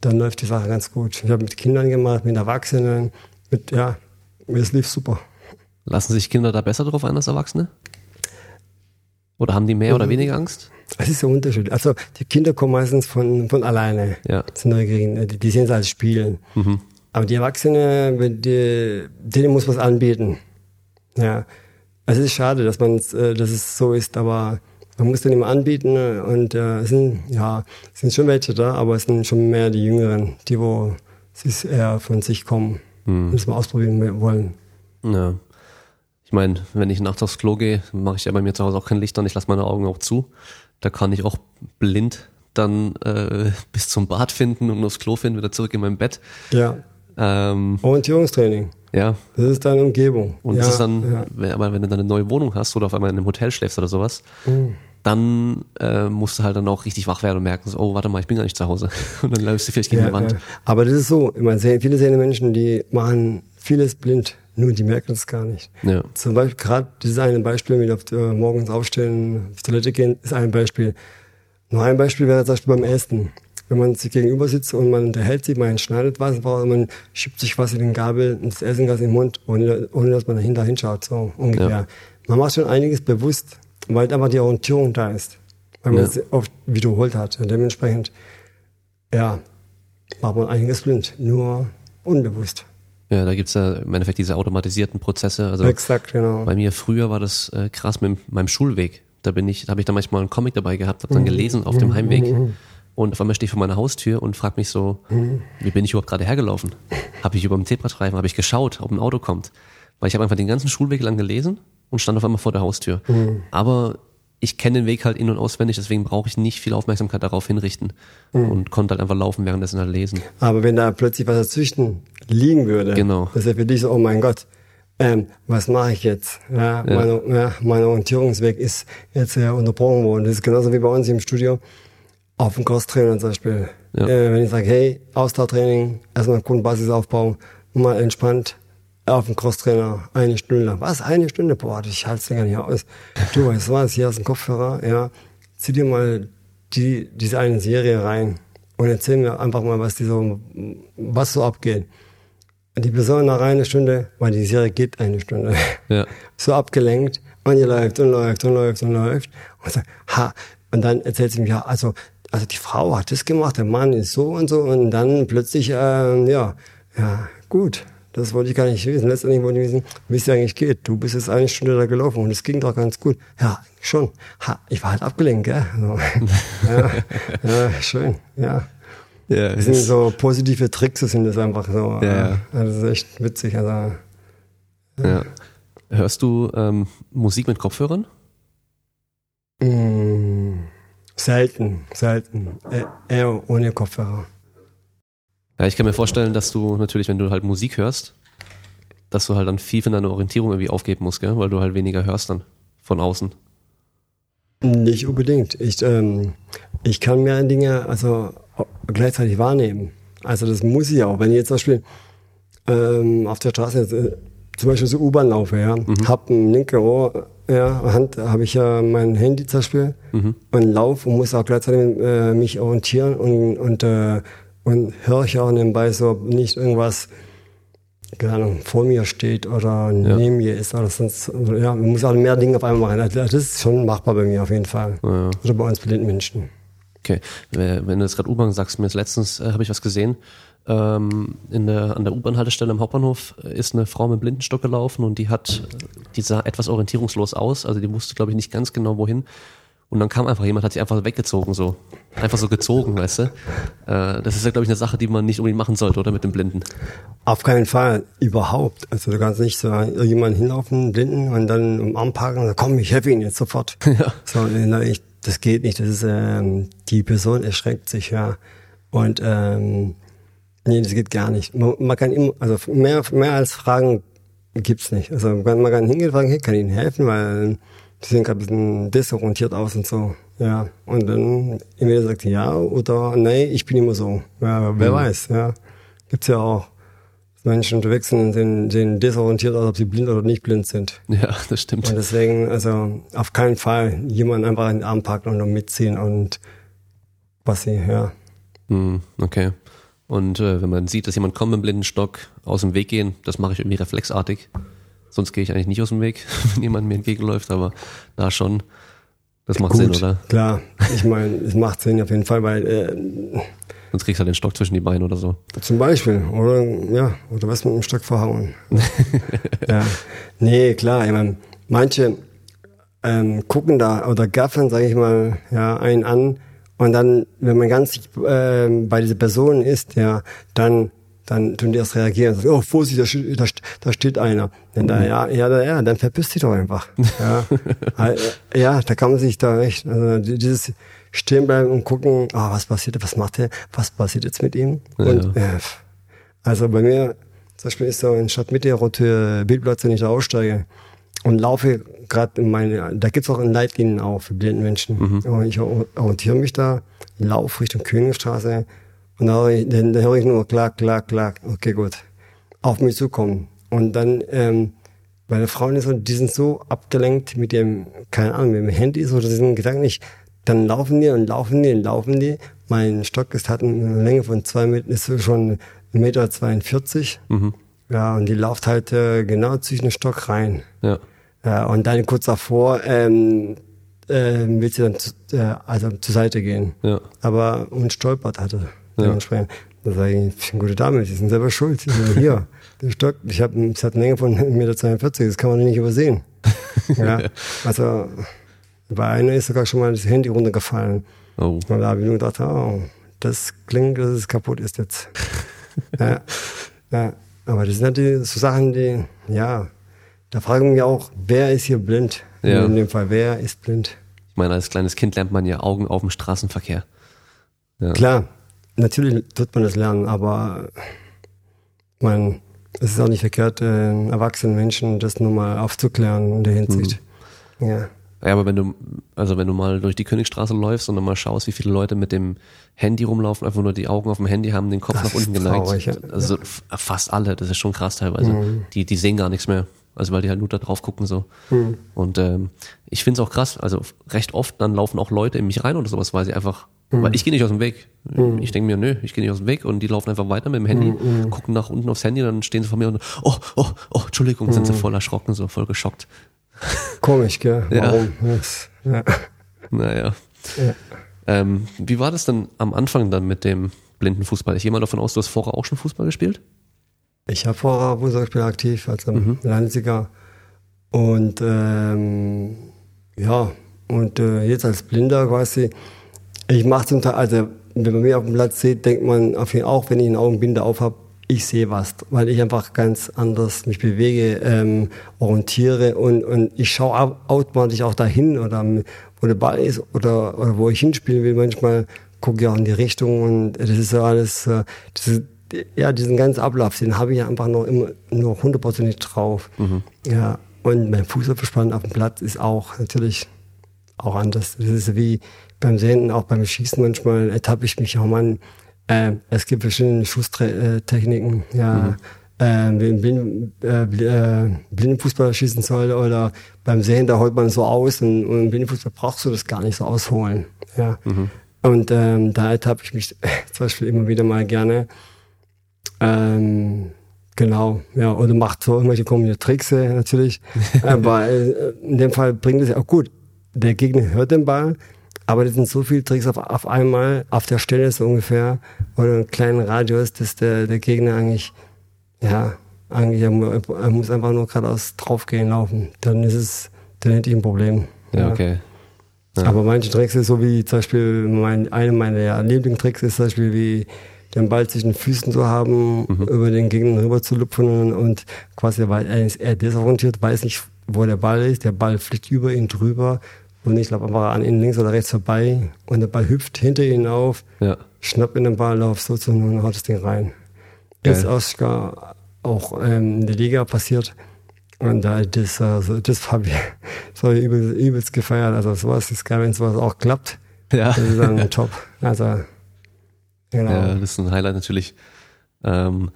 dann läuft die Sache ganz gut. Ich habe mit Kindern gemacht, mit Erwachsenen, mit, ja, es lief super. Lassen sich Kinder da besser drauf ein als Erwachsene? Oder haben die mehr oder ähm, weniger Angst? Es ist so unterschiedlich. Also die Kinder kommen meistens von, von alleine. Ja. Die, die sehen es als Spielen. Mhm. Aber die Erwachsenen, die, denen muss man es anbieten. Ja. Also es ist schade, dass man äh, dass es so ist, aber man muss den immer anbieten und äh, es sind ja es sind schon welche da, aber es sind schon mehr die Jüngeren, die wo es eher von sich kommen hm. und es mal ausprobieren wollen. Ja. Ich meine, wenn ich nachts aufs Klo gehe, mache ich ja bei mir zu Hause auch kein Licht an, ich lasse meine Augen auch zu. Da kann ich auch blind dann äh, bis zum Bad finden und aufs Klo finden, wieder zurück in mein Bett. Ja. Ähm, Orientierungstraining. ja. Das ist deine Umgebung. Und ja, das ist dann, ja. wenn, aber wenn du dann eine neue Wohnung hast oder auf einmal in einem Hotel schläfst oder sowas, Mhm. dann äh, musst du halt dann auch richtig wach werden und merken, so, oh, warte mal, ich bin gar nicht zu Hause. Und dann läufst du vielleicht gegen Ja, die Wand. ja. Aber das ist so, ich meine, viele sehende Menschen, die machen vieles blind, nur die merken es gar nicht. Ja. Zum Beispiel gerade dieses eine Beispiel mit auf, äh, morgens aufstehen, auf Toilette gehen, ist ein Beispiel. Noch ein Beispiel wäre zum Beispiel beim Essen. Wenn man sich gegenüber sitzt und man unterhält sich, man schneidet was, man schiebt sich was in den Gabel ins Essen ganz in den Mund, ohne, ohne dass man dahinter hinschaut, so ungefähr. Ja. Man macht schon einiges bewusst, weil einfach die Orientierung da ist. Weil man Ja. es oft wiederholt hat. Und dementsprechend, ja, macht man einiges blind, nur unbewusst. Ja, da gibt's ja im Endeffekt diese automatisierten Prozesse. Also Exakt, genau. bei mir früher war das äh, krass mit meinem Schulweg. Da bin ich, da habe ich dann manchmal einen Comic dabei gehabt, habe dann gelesen auf dem Heimweg. Und auf einmal stehe ich vor meiner Haustür und frage mich so, wie bin ich überhaupt gerade hergelaufen? Habe ich über dem Zebrastreifen, habe ich geschaut, ob ein Auto kommt. Weil ich habe einfach den ganzen Schulweg lang gelesen und stand auf einmal vor der Haustür. Aber ich kenne den Weg halt in- und auswendig, deswegen brauche ich nicht viel Aufmerksamkeit darauf hinrichten. Und konnte halt einfach laufen, währenddessen halt lesen. Aber wenn da plötzlich was dazwischen liegen würde, Genau. das ja für dich so, oh mein Gott, ähm, was mache ich jetzt? Ja, Meine, ja, mein Orientierungsweg ist jetzt äh, unterbrochen worden. Das ist genauso wie bei uns im Studio auf dem Crosstrainer zum Beispiel. Ja. Äh, wenn ich sage, hey, Ausdauertraining, erstmal Grundbasisaufbau, mal entspannt auf dem Crosstrainer eine Stunde lang. Was? Eine Stunde? Boah, ich halte es gar nicht aus. Du weißt was, hier ist ein Kopfhörer, ja. Zieh dir mal die, diese eine Serie rein und erzähl mir einfach mal, was die so, was so abgeht. Die Person nach einer Stunde, weil die Serie geht eine Stunde, Ja. so abgelenkt und die läuft und läuft und läuft und läuft und sagt, ha, und dann erzählt sie mir, ja, also, also die Frau hat das gemacht, der Mann ist so und so und dann plötzlich, ähm, ja, ja, gut, das wollte ich gar nicht wissen. Letztendlich wollte ich wissen, wie es dir eigentlich geht. Du bist jetzt eine Stunde da gelaufen und es ging doch ganz gut. Ja, schon. Ha, ich war halt abgelenkt, gell? So. ja, ja, schön, ja. Ja, Das sind so positive Tricks, das sind das einfach so. Ja. Also das ist echt witzig. Also, ja. Hörst du ähm, Musik mit Kopfhörern? mh, selten, selten. Äh, eher ohne Kopfhörer. Ja, ich kann mir vorstellen, dass du natürlich, wenn du halt Musik hörst, dass du halt dann viel von deiner Orientierung irgendwie aufgeben musst, gell? weil du halt weniger hörst dann von außen. Nicht unbedingt. Ich, ähm, ich kann mehr Dinge also gleichzeitig wahrnehmen. Also das muss ich auch. Wenn ich jetzt zum Beispiel ähm, auf der Straße jetzt, äh, zum Beispiel so U-Bahn laufe, ja, hab ein linke Ohr, ja, Hand habe ich ja mein Handy zum Beispiel und laufe und muss auch gleichzeitig äh, mich orientieren und und äh, und höre ich auch nebenbei so nicht irgendwas keine Ahnung, vor mir steht oder neben mir ist oder sonst, ja, man muss auch mehr Dinge auf einmal machen. Das ist schon machbar bei mir auf jeden Fall. Ja. Oder bei uns blinden Menschen. Okay, Äh, wenn du jetzt gerade U-Bahn sagst, mir ist letztens äh, habe ich was gesehen. Ähm, in der, an der U-Bahn-Haltestelle im Hauptbahnhof äh, ist eine Frau mit Blindenstock gelaufen und die hat, die sah etwas orientierungslos aus, also die wusste, glaube ich, nicht ganz genau wohin. Und dann kam einfach jemand, hat sie einfach weggezogen, so. Einfach so gezogen, weißt du? Äh, das ist ja, glaube ich, eine Sache, die man nicht unbedingt machen sollte, oder mit dem Blinden. Auf keinen Fall, überhaupt. Also du kannst nicht so jemanden hinlaufen, blinden und dann im Arm packen und sagen, komm, ich helfe Ihnen jetzt sofort. Ja. So, na, ich, das geht nicht. Das ist, ähm, die Person erschreckt sich, ja. Und ähm, nee, das geht gar nicht. Man, man kann immer, also mehr, mehr als Fragen gibt's nicht. Also man kann, hingehen und fragen, hey, kann ich Ihnen helfen? Weil die sehen gerade ein bisschen desorientiert aus und so. Ja. Und dann entweder sagt sie ja oder nee, ich bin immer so. Ja, wer weiß, ja. Gibt's ja auch. Menschen unterwegs sind, sehen, sehen desorientiert aus, ob sie blind oder nicht blind sind. Ja, das stimmt. Und deswegen, also auf keinen Fall jemanden einfach in den Arm packen und dann mitziehen und was sie, ja. Hm, okay. Und äh, wenn man sieht, dass jemand kommt mit dem Blindenstock, aus dem Weg gehen, das mache ich irgendwie reflexartig. Sonst gehe ich eigentlich nicht aus dem Weg, wenn jemand mir entgegenläuft, aber da schon. Das macht Sinn, oder? Klar, ich meine, es macht Sinn auf jeden Fall, weil äh, Sonst kriegst du halt den Stock zwischen die Beine oder so. zum Beispiel, oder ja, oder was mit einem Stock verhauen. ja. Nee, klar, ich meine, manche ähm, gucken da oder gaffen, sage ich mal, ja, einen an und dann, wenn man ganz ähm, bei dieser Person ist, ja, dann dann tun die erst reagieren. So, oh, Vorsicht, da, steht- da, da steht einer. Dann, da, ja, ja, da, ja, dann verpiss dich doch einfach. Ja, äh, ja, da kann man sich da echt, also die- dieses stehen bleiben und gucken, ah, was passiert, was macht er, was passiert jetzt mit ihm? Und, Ja. äh, also bei mir, zum Beispiel ist so in Stadtmitte rote Bildplatz, wenn ich da aussteige und laufe gerade in meine, da gibt's auch ein Leitlinien auch für blinden Menschen. Und ich orientiere mich da, laufe Richtung Königstraße und da höre ich, dann, dann höre ich nur klack, klack, klack. Okay, gut. Auf mich zukommen. Und dann, ähm, meine Frauen ist so, die sind so abgelenkt mit dem, keine Ahnung, mit dem Handy oder diesen Gedanken nicht. Dann laufen die und laufen die und laufen die. Mein Stock ist, hat eine Länge von zwei Metern, ist so schon 1,42 Meter. 42. Ja, und die läuft halt äh, genau zwischen den Stock rein. Ja. Ja, und dann kurz davor ähm, ähm, will sie dann zu, äh, also zur Seite gehen. Ja. Aber und stolpert hatte. Dementsprechend. Da sage ich, gute Dame, Sie sind selber schuld. Hier. Der Stock, ich habe es hat eine Länge von 1,42 Meter, das kann man nicht übersehen. ja, also bei einer ist sogar schon mal das Handy runtergefallen. Oh. Und da habe ich nur gedacht, oh, das klingt, dass es kaputt ist jetzt. ja, ja, aber das sind natürlich so Sachen, die, ja, da fragen wir mich auch, wer ist hier blind? Ja. In dem Fall, wer ist blind? Ich meine, als kleines Kind lernt man ja Augen auf dem Straßenverkehr. Ja. Klar, natürlich wird man das lernen, aber man, es ist auch nicht verkehrt, äh, erwachsenen Menschen das nur mal aufzuklären in der Hinsicht. Ja. Ja, aber wenn du, also wenn du mal durch die Königstraße läufst und dann mal schaust, wie viele Leute mit dem Handy rumlaufen, einfach nur die Augen auf dem Handy haben, den Kopf Das nach unten geneigt. traurig, ja. Also f- fast alle, das ist schon krass teilweise. Mhm. Die, die sehen gar nichts mehr. Also weil die halt nur da drauf gucken so. Mhm. Und ähm, ich find's auch krass, also recht oft dann laufen auch Leute in mich rein oder sowas, weil sie einfach, Mhm. weil ich gehe nicht aus dem Weg. Ich denke mir, nö, ich gehe nicht aus dem Weg und die laufen einfach weiter mit dem Handy, Mhm, gucken nach unten aufs Handy, dann stehen sie vor mir und oh, oh, oh, Entschuldigung, sind sie Mhm. voll erschrocken, so voll geschockt. Komisch, gell? Ja. Warum? Das, ja. Naja. Ja. Ähm, wie war das denn am Anfang dann mit dem blinden Fußball? Ich gehe mal davon aus, du hast vorher auch schon Fußball gespielt? Ich habe vorher Fußballspiel aktiv als mhm. Landesliga und ähm, ja und äh, jetzt als Blinder quasi. Ich mache zum Teil, also wenn man mich auf dem Platz sieht, denkt man auf jeden auch, wenn ich eine Augenbinde auf habe, ich sehe was, weil ich einfach ganz anders mich bewege, ähm, orientiere und, und ich schaue au- automatisch auch dahin oder m- wo der Ball ist oder, oder wo ich hinspielen will. Manchmal gucke ich auch in die Richtung und das ist so alles, äh, das ist, ja, diesen ganzen Ablauf, den habe ich einfach noch immer noch hundertprozentig drauf. Ja, und mein Fußballverspann auf dem Platz ist auch natürlich auch anders. Das ist wie beim Senden, auch beim Schießen manchmal ertappe ich mich auch mal. Äh, es gibt verschiedene Schusstechniken, ja. Äh, wenn ein Blind, äh, äh, Blindenfußballer schießen soll oder beim Sehen, da holt man so aus und, und im Blindenfußball brauchst du das gar nicht so ausholen. Ja. Und ähm, da ertappe ich mich zum Beispiel immer wieder mal gerne. Ähm, genau, ja, oder macht so irgendwelche komischen Tricks äh, natürlich. aber äh, in dem Fall bringt es ja auch gut. Der Gegner hört den Ball, aber das sind so viele Tricks auf, auf einmal, auf der Stelle so ungefähr, oder einen kleinen Radius, dass der, der Gegner eigentlich, ja, eigentlich, er, er muss einfach nur geradeaus draufgehen, laufen. Dann ist es, dann hätte ich ein Problem. Ja, okay. Aber manche Tricks ist so wie zum Beispiel, mein, eine meiner ja, Lieblingstricks ist zum Beispiel wie den Ball zwischen den Füßen zu haben, über den Gegner rüber zu lupfen und, und quasi, weil er ist eher desorientiert, weiß nicht, wo der Ball ist, der Ball fliegt über ihn drüber und ich glaube einfach an ihn links oder rechts vorbei und der Ball hüpft hinter ihn auf, Ja. schnappt in den Ball auf so zu und haut das Ding rein. Geil. Ist auch, sogar auch ähm, in der Liga passiert. Und da das, also, das habe ich, das hab ich übelst, übelst gefeiert. Also sowas ist geil, wenn sowas auch klappt. Ja. Das ist dann top. Also, genau. Ja, das ist ein Highlight natürlich. Ähm,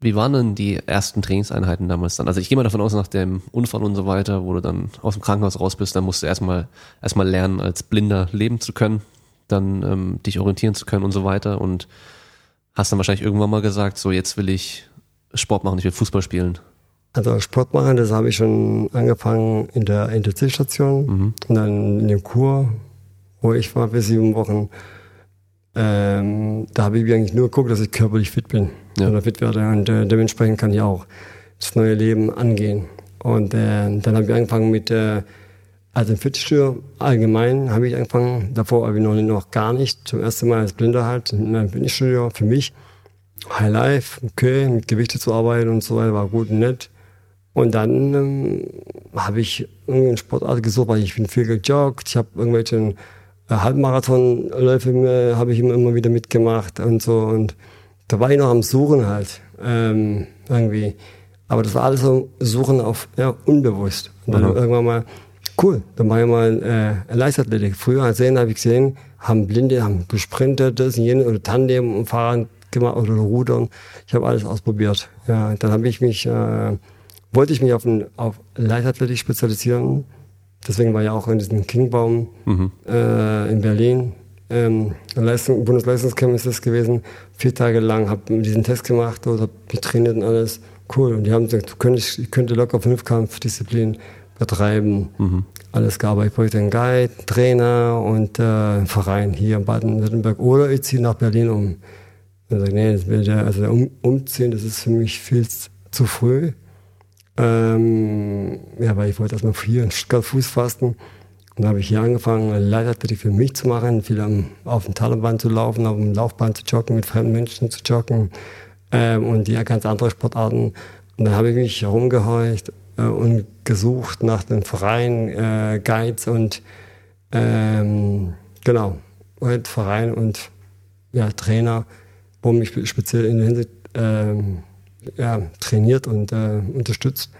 wie waren denn die ersten Trainingseinheiten damals dann? Also ich gehe mal davon aus, nach dem Unfall und so weiter, wo du dann aus dem Krankenhaus raus bist, dann musst du erstmal erstmal lernen, als Blinder leben zu können, dann ähm, dich orientieren zu können und so weiter und hast dann wahrscheinlich irgendwann mal gesagt, so jetzt will ich Sport machen, ich will Fußball spielen. Also Sport machen, das habe ich schon angefangen in der Intensivstation und dann in dem Kur, wo ich war für sieben Wochen. Ähm, da habe ich eigentlich nur geguckt, dass ich körperlich fit bin Ja. oder fit werde und äh, dementsprechend kann ich auch das neue Leben angehen. Und äh, dann habe ich angefangen mit äh, also im Fitnessstudio allgemein habe ich angefangen, davor habe ich noch, noch gar nicht, zum ersten Mal als Blinder halt, in einem Fitnessstudio für mich. High Life, okay, mit Gewichte zu arbeiten und so weiter, war gut und nett. Und dann ähm, habe ich irgendeine Sportart gesucht, weil ich bin viel gejoggt, ich habe irgendwelche äh, Halbmarathonläufe habe ich immer wieder mitgemacht und so. Und da war ich noch am Suchen halt, ähm, irgendwie. Aber das war alles so Suchen auf, ja, unbewusst. Und dann mhm. irgendwann mal, cool, dann mache ich mal äh, Leichtathletik. Früher als Sehen habe ich gesehen, haben Blinde, haben gesprintet, das und jenes, oder Tandem und Fahrrad gemacht oder Rudern. Ich habe alles ausprobiert. Ja, dann habe ich mich äh, wollte ich mich auf, ein, auf Leichtathletik spezialisieren. Deswegen war ich auch in diesem Kingbaum mhm. äh, in Berlin. Ähm, Leistung, Bundesleistungscamp ist das gewesen. Vier Tage lang habe diesen Test gemacht oder habe trainiert und alles. Cool. Und die haben gesagt, du könntest, ich könnte locker Fünfkampfdisziplin betreiben. Mhm. Alles gab. Ich bräuchte einen Guide, Trainer und äh, einen Verein hier in Baden-Württemberg. Oder ich ziehe nach Berlin um. Und sage, nee, das will der, also um, umziehen, das ist für mich viel zu früh. Ähm, ja, weil ich wollte erstmal hier in Stuttgart Fuß fasten. Und dann habe ich hier angefangen, Leichtathletik für mich zu machen, viel am, auf dem Talenband zu laufen, auf dem Laufband zu joggen, mit fremden Menschen zu joggen ähm, und ja, ganz andere Sportarten. Und dann habe ich mich herumgehorcht äh, und gesucht nach den Vereinen, äh, Guides und ähm, genau, und Verein und ja, Trainer, wo mich speziell in der Hinsicht ähm, ja, trainiert und äh, unterstützt.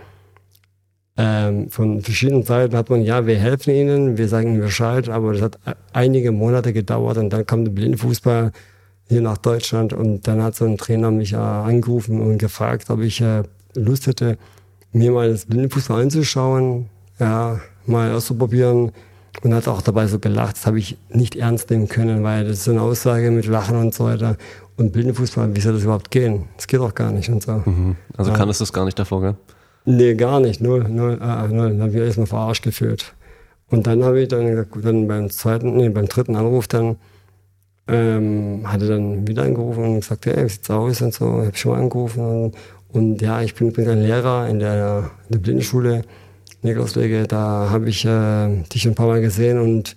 Ähm, von verschiedenen Seiten hat man, ja, wir helfen ihnen, wir sagen ihnen Bescheid, aber das hat einige Monate gedauert und dann kam der Blindenfußball hier nach Deutschland und dann hat so ein Trainer mich äh, angerufen und gefragt, ob ich äh, Lust hätte, mir mal das Blindenfußball anzuschauen, ja, mal auszuprobieren und hat auch dabei so gelacht. Das habe ich nicht ernst nehmen können, weil das ist eine Aussage mit Lachen und so weiter. Und Blindenfußball, wie soll das überhaupt gehen? Das geht doch gar nicht und so. Mhm. Also ja. kann es das gar nicht davor, gell? Nee, gar nicht. Null, null, ah, null. Dann habe ich erstmal verarscht gefühlt. Und dann habe ich dann gesagt, gut, dann beim zweiten, nee, beim dritten Anruf dann, ähm, hatte dann wieder angerufen und gesagt, hey, wie sieht's aus und so. Ich habe schon mal angerufen und, und ja, ich bin, bin ein Lehrer in der, in der Blindenschule, Nikolauslege, da habe ich äh, dich ein paar Mal gesehen und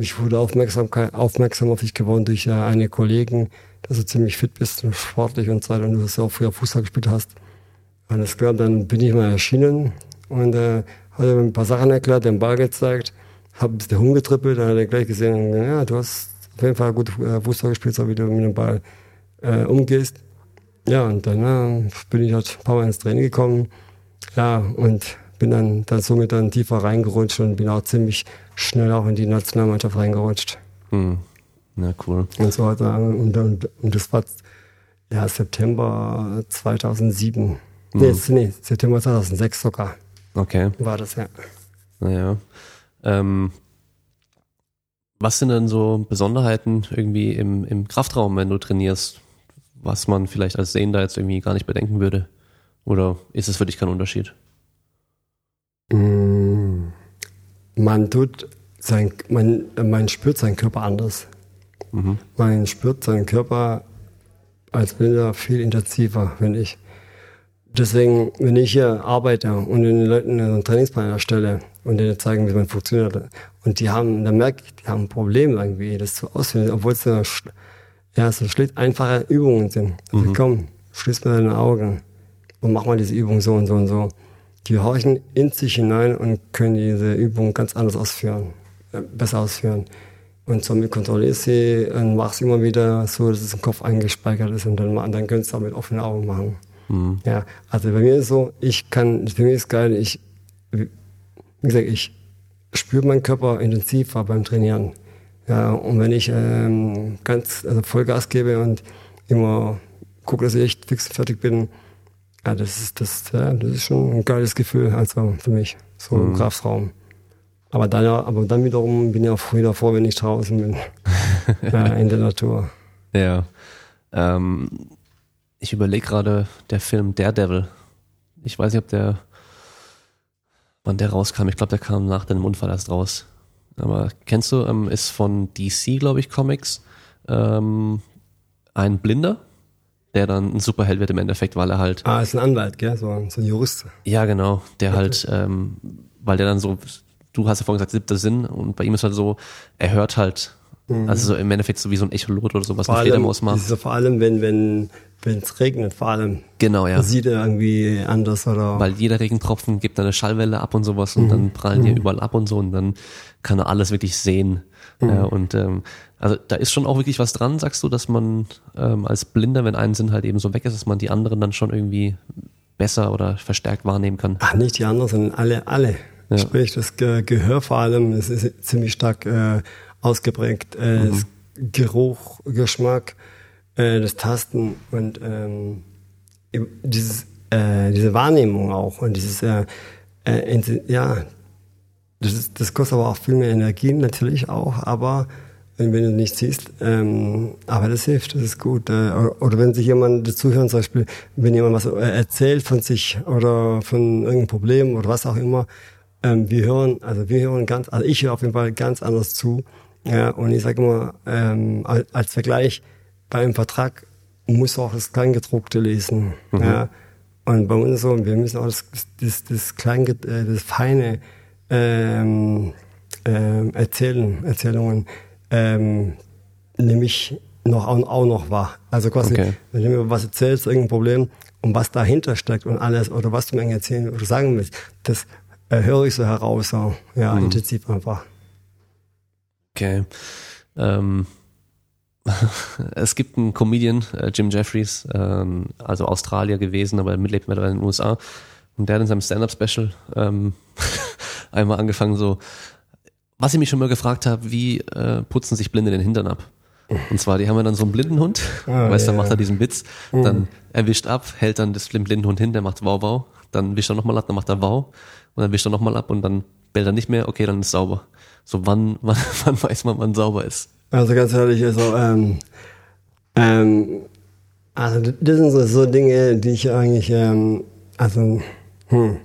ich wurde aufmerksam, aufmerksam auf dich geworden durch äh, eine Kollegin, dass du ziemlich fit bist und sportlich und so weiter und du ja auch früher Fußball gespielt hast. Alles klar, dann bin ich mal erschienen und äh, hat mir ein paar Sachen erklärt, den Ball gezeigt, habe ein bisschen rumgetrippelt, dann hat er gleich gesehen, ja, du hast auf jeden Fall gut äh, Fußball gespielt, so wie du mit dem Ball äh, umgehst. Ja, und dann äh, bin ich halt ein paar Mal ins Training gekommen. Ja, und bin dann, dann somit dann tiefer reingerutscht und bin auch ziemlich schnell auch in die Nationalmannschaft reingerutscht. Hm. Ja, cool. Und so weiter. Und, und, und das war ja September 2007. Hm. Nee, nee, September 2006 sogar. Okay. War das, ja. Naja. Ähm, was sind denn so Besonderheiten irgendwie im, im Kraftraum, wenn du trainierst, was man vielleicht als Sehender jetzt irgendwie gar nicht bedenken würde? Oder ist es für dich kein Unterschied? Mm, man tut sein, man, man spürt seinen Körper anders. Mhm. Man spürt seinen Körper als Blinder viel intensiver, finde ich. Deswegen, wenn ich hier arbeite und den Leuten einen Trainingsplan erstelle und denen zeigen, wie man funktioniert, und die haben, dann merke ich, die haben ein Problem irgendwie, das zu ausführen, obwohl es so, ja, so schlicht einfache Übungen sind. Also mhm. komm, schließ mal deine Augen und mach mal diese Übung so und so und so die horchen in sich hinein und können diese Übung ganz anders ausführen, äh, besser ausführen. Und somit kontrollierst sie und machst immer wieder so, dass es im Kopf eingespeichert ist und dann, dann kannst du auch mit offenen Augen machen. Mhm. Ja, also bei mir ist es so, ich kann, für mich ist geil, ich, wie gesagt, ich spüre meinen Körper intensiver beim Trainieren. Ja, und wenn ich ähm, ganz also Vollgas gebe und immer gucke, dass ich echt fix und fertig bin, ja, das ist, das, ja, das ist schon ein geiles Gefühl, also für mich, so mhm. im Kraftraum. Aber dann, aber dann wiederum bin ich auch wieder froh, wenn ich draußen bin, ja, in der Natur. Ja. Ähm, ich überlege gerade, der Film Daredevil. Ich weiß nicht, ob der, wann der rauskam. Ich glaube, der kam nach dem Unfall erst raus. Aber kennst du, ähm, ist von DC, glaube ich, Comics, ähm, ein Blinder, der dann ein Superheld wird im Endeffekt, weil er halt. Ah, ist ein Anwalt, gell? So, so ein Jurist. Ja, genau. Der okay. halt, ähm, weil der dann so, du hast ja vorhin gesagt, siebter Sinn und bei ihm ist halt so, er hört halt Mhm. Also so im Endeffekt so wie so ein Echolot oder sowas, vor eine allem, Fledermaus macht. ist so vor allem, wenn wenn wenn es regnet, vor allem. Genau, ja. Sieht er irgendwie anders oder. Weil jeder Regentropfen gibt eine Schallwelle ab und sowas und Mhm. dann prallen die überall ab und so und dann kann er alles wirklich sehen. Mhm. Ja, und ähm, also da ist schon auch wirklich was dran, sagst du, dass man ähm, als Blinder, wenn ein Sinn halt eben so weg ist, dass man die anderen dann schon irgendwie besser oder verstärkt wahrnehmen kann. Ach, nicht die anderen, sondern alle, alle. Ja. Sprich, das Ge Gehör vor allem, es ist ziemlich stark äh, ausgeprägt. Äh, Mhm. Geruch, Geschmack, äh, das Tasten und ähm, dieses, äh, diese Wahrnehmung auch und dieses, äh, äh, ja, das, ist, das kostet aber auch viel mehr Energie natürlich auch, aber wenn wenn du nicht siehst, ähm, aber das hilft, das ist gut. Äh, oder, wenn sich jemand zuhört, zum Beispiel, wenn jemand was äh, erzählt von sich oder von irgendeinem Problem oder was auch immer, ähm, wir hören, also wir hören ganz, also ich höre auf jeden Fall ganz anders zu. Ja, und ich sage immer, ähm, als, als Vergleich, bei einem Vertrag muss auch das Kleingedruckte lesen. Ja. Und bei uns so, wir müssen auch das, das, das Kleine, äh, das Feine ähm, ähm, erzählen, Erzählungen, ähm, nämlich noch auch, auch noch wahr. Also quasi, Okay. wenn du mir was erzählst, irgendein Problem und was dahinter steckt und alles oder was du mir erzählen oder sagen willst, das äh, höre ich so heraus, so, ja, Mhm. intensiv einfach. Okay. Ähm, es gibt einen Comedian, äh, Jim Jeffries, ähm, also Australier gewesen, aber lebt mittlerweile in den USA. Und der hat in seinem Stand-Up-Special ähm, einmal angefangen so, was ich mich schon mal gefragt habe, wie äh, putzen sich Blinde den Hintern ab? Und zwar, die haben ja dann so einen Blindenhund, Ah, weißt du, dann ja. macht er diesen Witz, dann erwischt ab, hält dann das den Blindenhund hin, der macht wow wow, dann wischt er nochmal ab, dann macht er wow und dann wischt er nochmal ab und dann bellt er nicht mehr, okay, dann ist sauber. So wann, wann, wann weiß man, wann sauber ist? Also ganz ehrlich, also, ähm, ähm, also das sind so, so Dinge, die ich eigentlich, ähm, also, hm,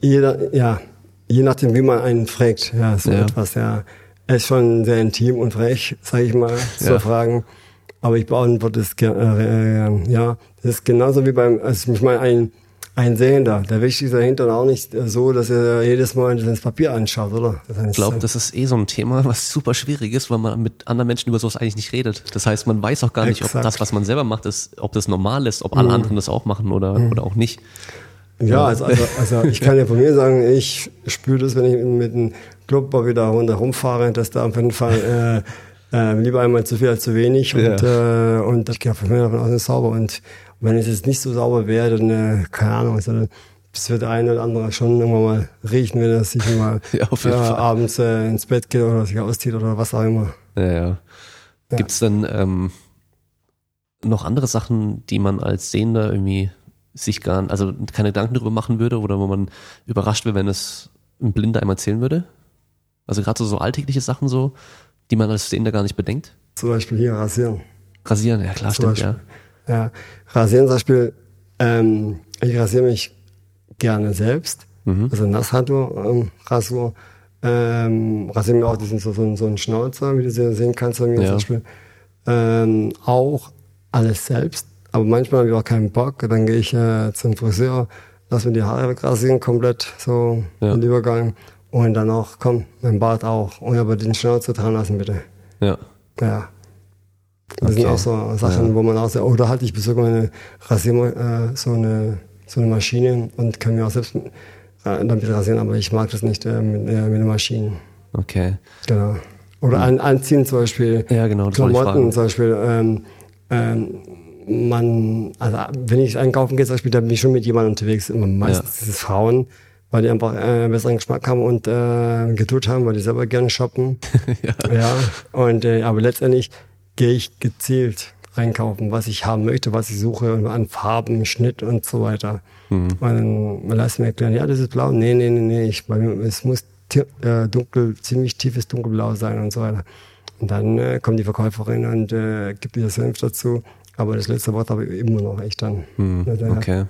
jeder, ja, je nachdem, wie man einen fragt, ja, so Ja. etwas, ja, ist schon sehr intim und frech, sage ich mal, zu Ja. fragen. Aber ich beantworte es, äh, äh, ja, das ist genauso wie beim, also ich meine, ein, ein Sehender, der wischt sich dahinter auch nicht so, dass er jedes Mal ins Papier anschaut, oder? Ich glaube, das ist eh so ein Thema, was super schwierig ist, weil man mit anderen Menschen über sowas eigentlich nicht redet. Das heißt, man weiß auch gar nicht, ob das, was man selber macht, ist, ob das normal ist, ob alle anderen das auch machen oder, oder auch nicht. Ja, also, also, also ich kann ja von mir sagen, ich spüre das, wenn ich mit dem Clubber wieder runter rumfahre, dass da auf jeden Fall äh, äh, lieber einmal zu viel als zu wenig. Und, äh, und ich gehe von mir davon aus, ist sauber. Und wenn es jetzt nicht so sauber wäre, dann, äh, keine Ahnung, also, das wird eine oder andere schon irgendwann mal riechen, wenn er sich mal Ja, äh, abends äh, ins Bett geht oder sich auszieht oder was auch immer. Ja, ja. Ja. Gibt's denn ähm, noch andere Sachen, die man als Sehender irgendwie sich gar, also keine Gedanken darüber machen würde oder wo man überrascht wäre, wenn es ein Blinder einem erzählen würde? Also gerade so, so alltägliche Sachen so, die man als Sehender gar nicht bedenkt? Zum Beispiel hier rasieren. Rasieren, ja klar, Zum stimmt. Beispiel. Ja, rasieren zum Beispiel, ähm, ich rasiere mich gerne selbst, Mhm. also Nasshandtuch, ähm, Rasur, ähm, rasiere mir auch diesen, so, so, so einen Schnauzer, wie du se- sehen kannst bei mir Ja. zum Beispiel, ähm, auch alles selbst, aber manchmal habe ich auch keinen Bock, dann gehe ich äh, zum Friseur, lass mir die Haare wegrasieren, komplett, so Ja. im Übergang und dann auch, komm, mein Bart auch und aber den Schnauzer dran lassen bitte. Ja. Ja. Das sind auch so Sachen, Ja. wo man auch so, oder halt, ich besorge meine Rasier, äh, so eine, so eine Maschine und kann mir auch selbst äh, damit rasieren, aber ich mag das nicht äh, mit, äh, mit den Maschinen. Okay. Genau. Oder an, anziehen zum Beispiel. Ja, genau. Klamotten zum Beispiel. Ähm, ähm, man, also wenn ich einkaufen gehe zum Beispiel, dann bin ich schon mit jemandem unterwegs. Immer meistens ist es Frauen, weil die einfach äh, besseren Geschmack haben und äh, Geduld haben, weil die selber gerne shoppen. ja. Ja, und äh, aber letztendlich gehe ich gezielt einkaufen, was ich haben möchte, was ich suche an Farben, Schnitt und so weiter. Mhm. Und dann lass mir erklären, ja, das ist blau. Nee, nee, nee, nee, ich, bei mir, es muss äh, dunkel, ziemlich tiefes dunkelblau sein und so weiter. Und dann äh, kommt die Verkäuferin und äh, gibt mir das Senf dazu. Aber das letzte Wort habe ich immer noch ich dann. Daher- Okay.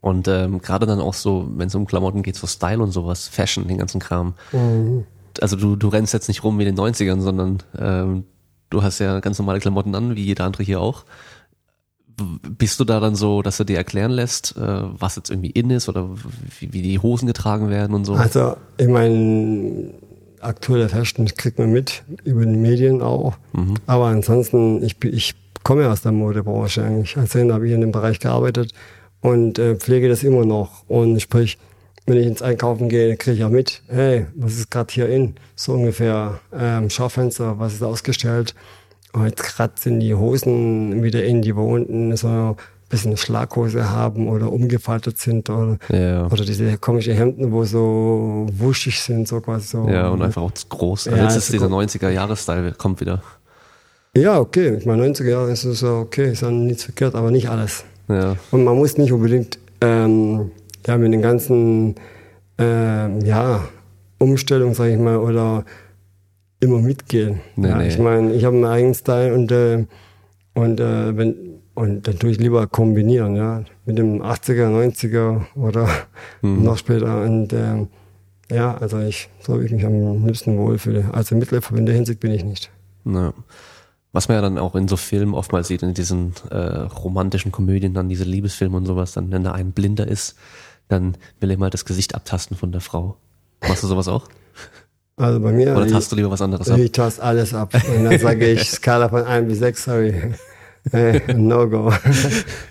Und ähm, gerade dann auch so, wenn es um Klamotten geht, so Style und sowas, Fashion, den ganzen Kram. Mhm. Also du, du rennst jetzt nicht rum wie in den 90ern, sondern ähm, du hast ja ganz normale Klamotten an, wie jeder andere hier auch. Bist du da dann so, dass du dir erklären lässt, äh, was jetzt irgendwie in ist oder wie, wie die Hosen getragen werden und so? Also, ich meine, aktuelle Fashion kriegt man mit, über die Medien auch. Mhm. Aber ansonsten, ich, ich komme aus der Modebranche eigentlich. Als Trainer habe ich in dem Bereich gearbeitet und äh, pflege das immer noch. Und sprich, wenn ich ins Einkaufen gehe, kriege ich auch mit, hey, was ist gerade hier in? So ungefähr ähm, Schaufenster, was ist ausgestellt? Und jetzt gerade sind die Hosen wieder in, die wo unten so ein bisschen Schlaghose haben oder umgefaltet sind oder, Ja. oder diese komischen Hemden, wo so wuschig sind, so quasi so. Ja, und einfach auch zu groß. Also Ja, jetzt ist dieser gut. 90er-Jahres-Style, kommt wieder. Ja, okay. Ich meine, 90er Jahre ist es so okay, ist dann nichts verkehrt, aber nicht alles. Ja. Und man muss nicht unbedingt ähm, ja, mit den ganzen ähm, ja, Umstellungen, sage ich mal, oder immer mitgehen. Nee, ja, nee. Ich meine, ich habe meinen eigenen Style und, äh, und, äh, wenn, und dann tue ich lieber kombinieren, ja, mit dem 80er, 90er oder Mhm. noch später. Und ähm, ja, also ich, so wie ich mich am liebsten wohlfühle. Also Mitläufer in der Hinsicht bin ich nicht. Ja. Was man ja dann auch in so Filmen oftmals sieht, in diesen äh, romantischen Komödien, dann diese Liebesfilme und sowas, dann wenn da ein Blinder ist, dann will er mal das Gesicht abtasten von der Frau. Machst du sowas auch? Also bei mir. Oder ich- tast du lieber was anderes ab? Ich taste alles ab. Und dann sage ich Skala von 1 bis 6, sorry. Äh, no go.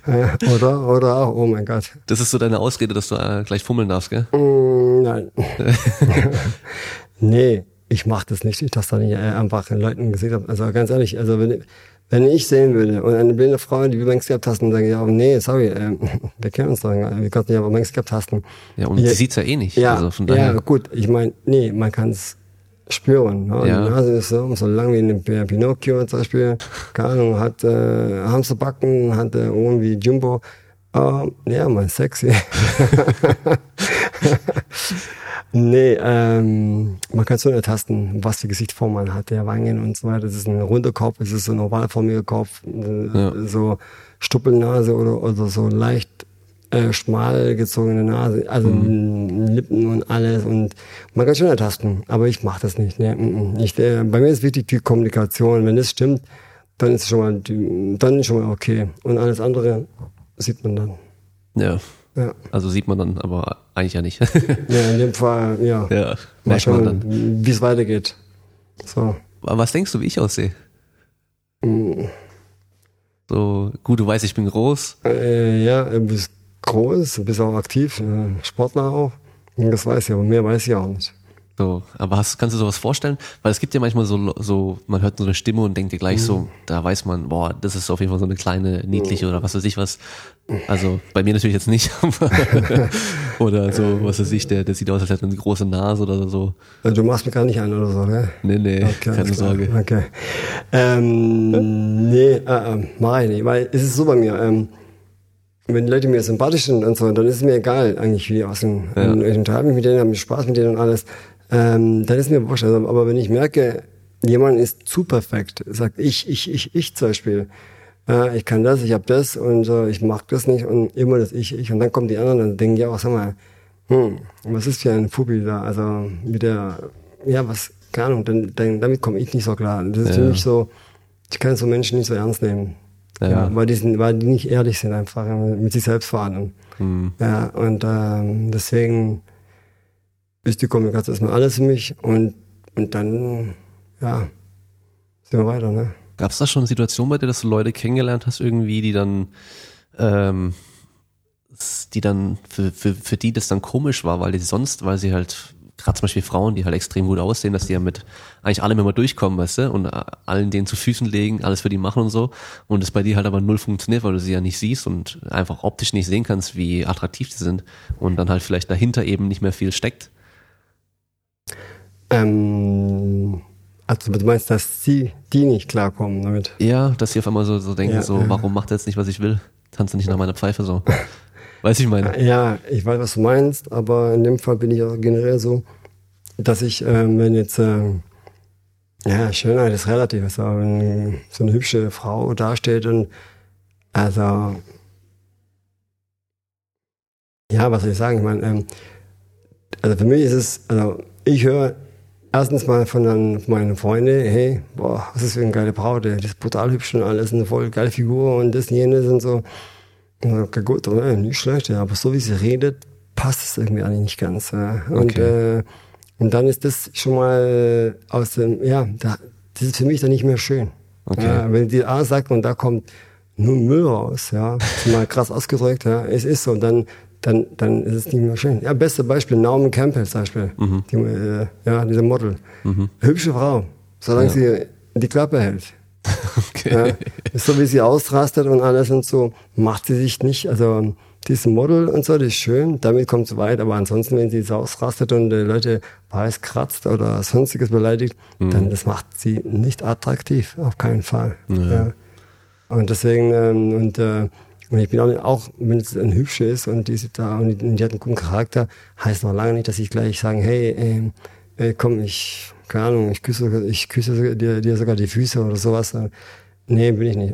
Äh, oder, oder auch, oh mein Gott. Das ist so deine Ausrede, dass du äh, gleich fummeln darfst, gell? Mm, nein. nee, ich mache das nicht. Ich taste da nicht einfach den Leuten Gesicht ab. Also ganz ehrlich, also wenn, wenn ich sehen würde und eine blinde Frau, die mein Gesicht abtasten, dann sage ich, ja, nee, sorry, äh, wir kennen uns doch, wir nicht aber mein Gesicht abtasten. Ja, und Ja. die sieht's ja eh nicht. Ja, also von ja, daher. gut. Ich meine, nee, man kann es spüren. Ne? Ja. Die Nase ist so, so lang wie ein P- Pinocchio zum Beispiel. Keine Ahnung, hat äh, Hamsterbacken, hat äh, Ohren wie Jumbo. Ähm, ja, man, sexy. nee, ähm, man kann so ertasten, was für Gesichtsform man hat, der Wangen und so weiter. Das ist ein runder Kopf, es ist so ein ovalformiger Kopf, äh, Ja. so Stuppelnase oder, oder so leicht äh, schmal gezogene Nase, also Lippen und alles und man kann schon ertasten, aber ich mache das nicht. Ne? mm, mm. Ich, äh, bei mir ist wichtig die Kommunikation. Wenn das stimmt, dann ist es schon mal, dann ist schon mal okay. Und alles andere sieht man dann. Ja. Ja, Also sieht man dann, aber eigentlich ja nicht. ja in dem Fall, ja. ja, Mal schauen, wie es weitergeht. So. Aber was denkst du, wie ich aussehe? Mm. So, gut, du weißt, ich bin groß. Äh, ja, du bist groß, du bist auch aktiv, äh, Sportler auch. Das weiß ich, aber mehr weiß ich auch nicht. So, aber hast, kannst du sowas vorstellen? Weil es gibt ja manchmal so, so, man hört so eine Stimme und denkt dir gleich so, da weiß man, boah, das ist auf jeden Fall so eine kleine, niedliche oder was weiß ich was. Also bei mir natürlich jetzt nicht, oder so, was weiß ich, der, der sieht aus, als hätte er eine große Nase oder so. Also du machst mich gar nicht an oder so, ne? Nee, nee, Okay, keine. Sorge. Okay. Ähm, nee, äh, äh, mach ich nicht, weil es ist so bei mir, ähm, wenn die Leute mir sympathisch sind und so, dann ist es mir egal eigentlich, wie die aussehen. Ja. Ich unterhalte mich mit denen, habe Spaß mit denen und alles. Ähm, dann ist mir wurscht. Also, aber wenn ich merke, jemand ist zu perfekt, sagt ich, ich, ich, ich zum Beispiel, äh, ich kann das, ich habe das und so, ich mag das nicht und immer das ich, ich. Und dann kommen die anderen und denken ja auch, sag mal, hm, was ist für ein Fubi da? Also mit der, ja, was, keine Ahnung, dann, dann, damit komme ich nicht so klar. Das ist Ja. für mich so, ich kann so Menschen nicht so ernst nehmen. Ja. Ja. weil, die sind, weil die nicht ehrlich sind einfach, mit sich selbst verhandeln. Hm. Ja, und ähm, deswegen ist die Kommunikation erstmal alles für mich und, und dann, ja, sind wir weiter, ne? Gab es da schon Situationen bei dir, dass du Leute kennengelernt hast irgendwie, die dann, ähm, die dann für, für, für die das dann komisch war, weil die sonst, weil sie halt gerade zum Beispiel Frauen, die halt extrem gut aussehen, dass die ja mit eigentlich allem immer durchkommen, weißt du, und äh, allen denen zu Füßen legen, alles für die machen und so. Und das bei dir halt aber null funktioniert, weil du sie ja nicht siehst und einfach optisch nicht sehen kannst, wie attraktiv sie sind. Und dann halt vielleicht dahinter eben nicht mehr viel steckt. Ähm, also du meinst, dass sie, die nicht klarkommen damit? Ja, dass sie auf einmal so, so denken, Ja, so, ja. warum macht er jetzt nicht, was ich will? Tanzt er nicht nach meiner Pfeife so. Weiß ich meine. Ja, ich weiß, was du meinst, aber in dem Fall bin ich auch generell so, dass ich, ähm, wenn jetzt, ähm, ja, Schönheit ist relativ, also wenn so eine hübsche Frau dasteht und, also, ja, was soll ich sagen, ich meine, ähm, also für mich ist es, also ich höre erstens mal von, meinen Freunden, hey, boah, was ist für eine geile Braut, ey, die ist brutal hübsch und alles, eine voll geile Figur und das und jenes und so. Ja, Okay, gut, ja, nicht schlecht, ja, aber so wie sie redet, passt es irgendwie eigentlich nicht ganz. Ja. Und Okay. äh, Und dann ist das schon mal aus dem, ja, da, das ist für mich dann nicht mehr schön. Okay. Ja, wenn die A sagt und da kommt nur Müll raus, ja, mal krass ausgedrückt, ja, es ist so, und dann, dann, dann ist es nicht mehr schön. Ja, beste Beispiel, Naomi Campbell zum Beispiel, Mhm. die, äh, ja, diese Model. Hübsche Frau, solange Ja. sie die Klappe hält. Okay. Ja, so wie sie ausrastet und alles und so, macht sie sich nicht, also dieses Model und so, das ist schön, damit kommt sie weit, aber ansonsten, wenn sie so ausrastet und äh, Leute weiß kratzt oder sonstiges beleidigt, dann das macht sie nicht attraktiv, auf keinen Fall. Ja. Und deswegen, ähm, und, äh, und ich bin auch, auch wenn es ein hübsche ist und die sitzt da und die, die hat einen guten Charakter, heißt noch lange nicht, dass ich gleich sagen, hey, ähm, äh, komm, ich, keine Ahnung, ich küsse, ich küsse dir, dir sogar die Füße oder sowas. Äh, Nee, bin ich nicht.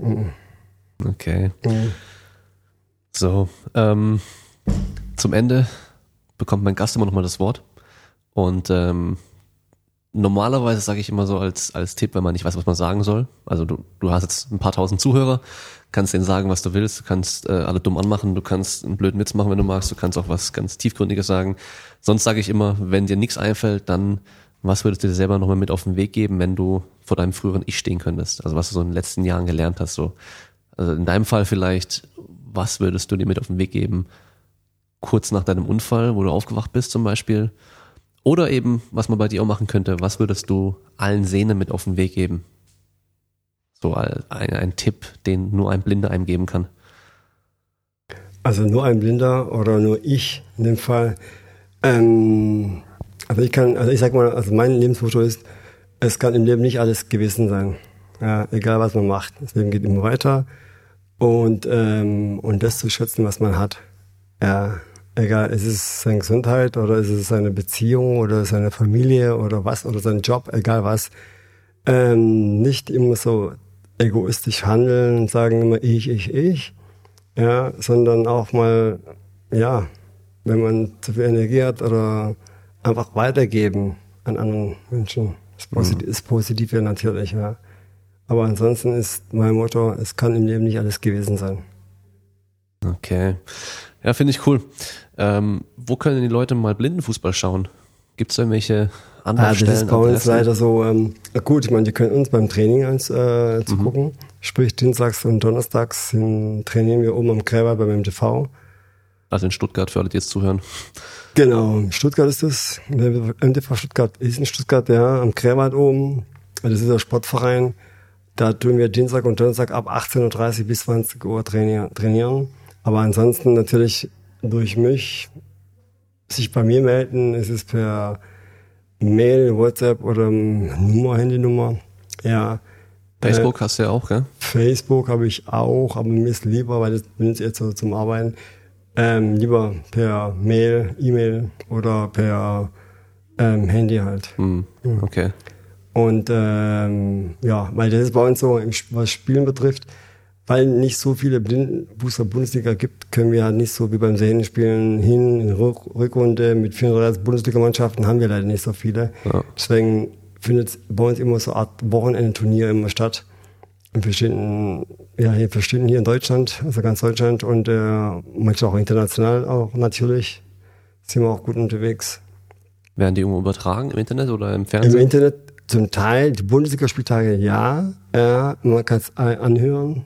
Okay. Mhm. So, ähm, zum Ende bekommt mein Gast immer nochmal das Wort. Und ähm, normalerweise sage ich immer so als, als Tipp, wenn man nicht weiß, was man sagen soll. Also du, du hast jetzt ein paar tausend Zuhörer, kannst denen sagen, was du willst, du kannst äh, alle dumm anmachen, du kannst einen blöden Witz machen, wenn du magst, du kannst auch was ganz Tiefgründiges sagen. Sonst sage ich immer, wenn dir nichts einfällt, dann was würdest du dir selber nochmal mit auf den Weg geben, wenn du vor deinem früheren Ich stehen könntest? Also was du so in den letzten Jahren gelernt hast, so. Also in deinem Fall vielleicht, was würdest du dir mit auf den Weg geben, kurz nach deinem Unfall, wo du aufgewacht bist zum Beispiel? Oder eben, was man bei dir auch machen könnte, was würdest du allen Sehnen mit auf den Weg geben? So ein, ein Tipp, den nur ein Blinder einem geben kann. Also nur ein Blinder oder nur ich in dem Fall. Ähm, also ich kann, also ich sag mal, also mein Lebensmotto ist, es kann im Leben nicht alles gewesen sein. Ja, egal was man macht. Das Leben geht immer weiter. Und, ähm, und das zu schätzen, was man hat. Ja, egal, ist es seine Gesundheit oder ist es seine Beziehung oder seine Familie oder was oder sein Job, egal was. Ähm, nicht immer so egoistisch handeln und sagen immer ich, ich, ich. Ja, sondern auch mal, ja, wenn man zu viel Energie hat oder einfach weitergeben an anderen Menschen. Das Positive, ist Positive natürlich, ja. Aber ansonsten ist mein Motto, es kann im Leben nicht alles gewesen sein. Okay. Ja, finde ich cool. Ähm, wo können die Leute mal Blindenfußball schauen? Gibt es irgendwelche Ah, Anlaufstellen? das ist bei uns leider so, ähm, gut, ich meine, die können uns beim Training eins, äh, zu gucken. Sprich, dienstags und donnerstags hin, trainieren wir oben am Gräber beim MTV. Also in Stuttgart, für alle, die jetzt zuhören. Genau, Stuttgart ist das. Der MTV Stuttgart ist in Stuttgart, ja, am Krämert oben. Das ist der Sportverein. Da tun wir Dienstag und Donnerstag ab 18.30 Uhr bis 20 Uhr trainieren. Aber ansonsten natürlich durch mich sich bei mir melden. Es ist per Mail, WhatsApp oder Nummer, Handynummer. Ja. Facebook hast du ja auch, gell? Facebook habe ich auch, aber mir ist lieber, weil das benutze ich jetzt so zum Arbeiten, ähm, lieber per Mail, E-Mail oder per ähm, Handy halt. Hm. Okay. Und ähm, ja, weil das ist bei uns so, was Spielen betrifft, weil nicht so viele Blindenfußball Bundesliga gibt, können wir nicht so wie beim Serienspielen hin in Rück Rückrunde mit 34 Bundesligamannschaften haben wir leider nicht so viele. Ja. Deswegen findet bei uns immer so eine Art Wochenendturnier immer statt. In verschiedenen, ja, hier verschiedenen hier in Deutschland, also ganz Deutschland und äh, manchmal auch international auch natürlich. Sind wir auch gut unterwegs. Werden die irgendwo übertragen im Internet oder im Im Fernsehen? Internet zum Teil, die Bundesligaspieltage ja, ja man kann es anhören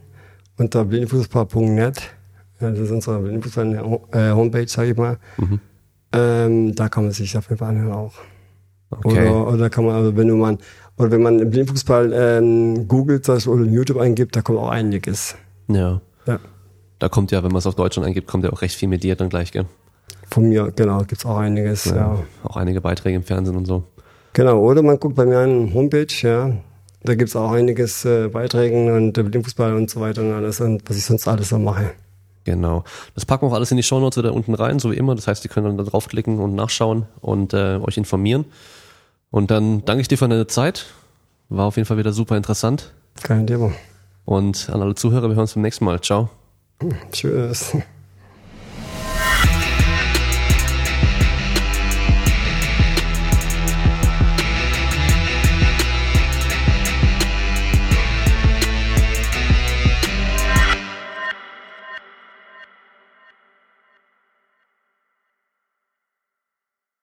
unter blindenfußball.net. Ja, das ist unsere Blindenfußball-Homepage, sage ich mal. Mhm. Ähm, da kann man sich auf jeden Fall anhören auch. Okay. Oder, oder kann man, also wenn du mal, oder wenn man im Blindfußball ähm, googelt Beispiel, oder in YouTube eingibt, da kommt auch einiges. Ja. Ja. Da kommt ja, wenn man es auf Deutschland eingibt, kommt ja auch recht viel mit dir dann gleich, gell? Von mir, genau, gibt's auch einiges, ja. Auch einige Beiträge im Fernsehen und so. Genau, oder man guckt bei mir an Homepage, ja. Da gibt's auch einiges äh, Beiträgen und äh, Blindfußball und so weiter und alles, und was ich sonst alles so mache. Genau. Das packen wir auch alles in die Shownotes wieder unten rein, so wie immer. Das heißt, ihr könnt dann da draufklicken und nachschauen und äh, euch informieren. Und dann danke ich dir für deine Zeit. War auf jeden Fall wieder super interessant. Kein Thema. Und an alle Zuhörer, wir hören uns beim nächsten Mal. Ciao. Tschüss.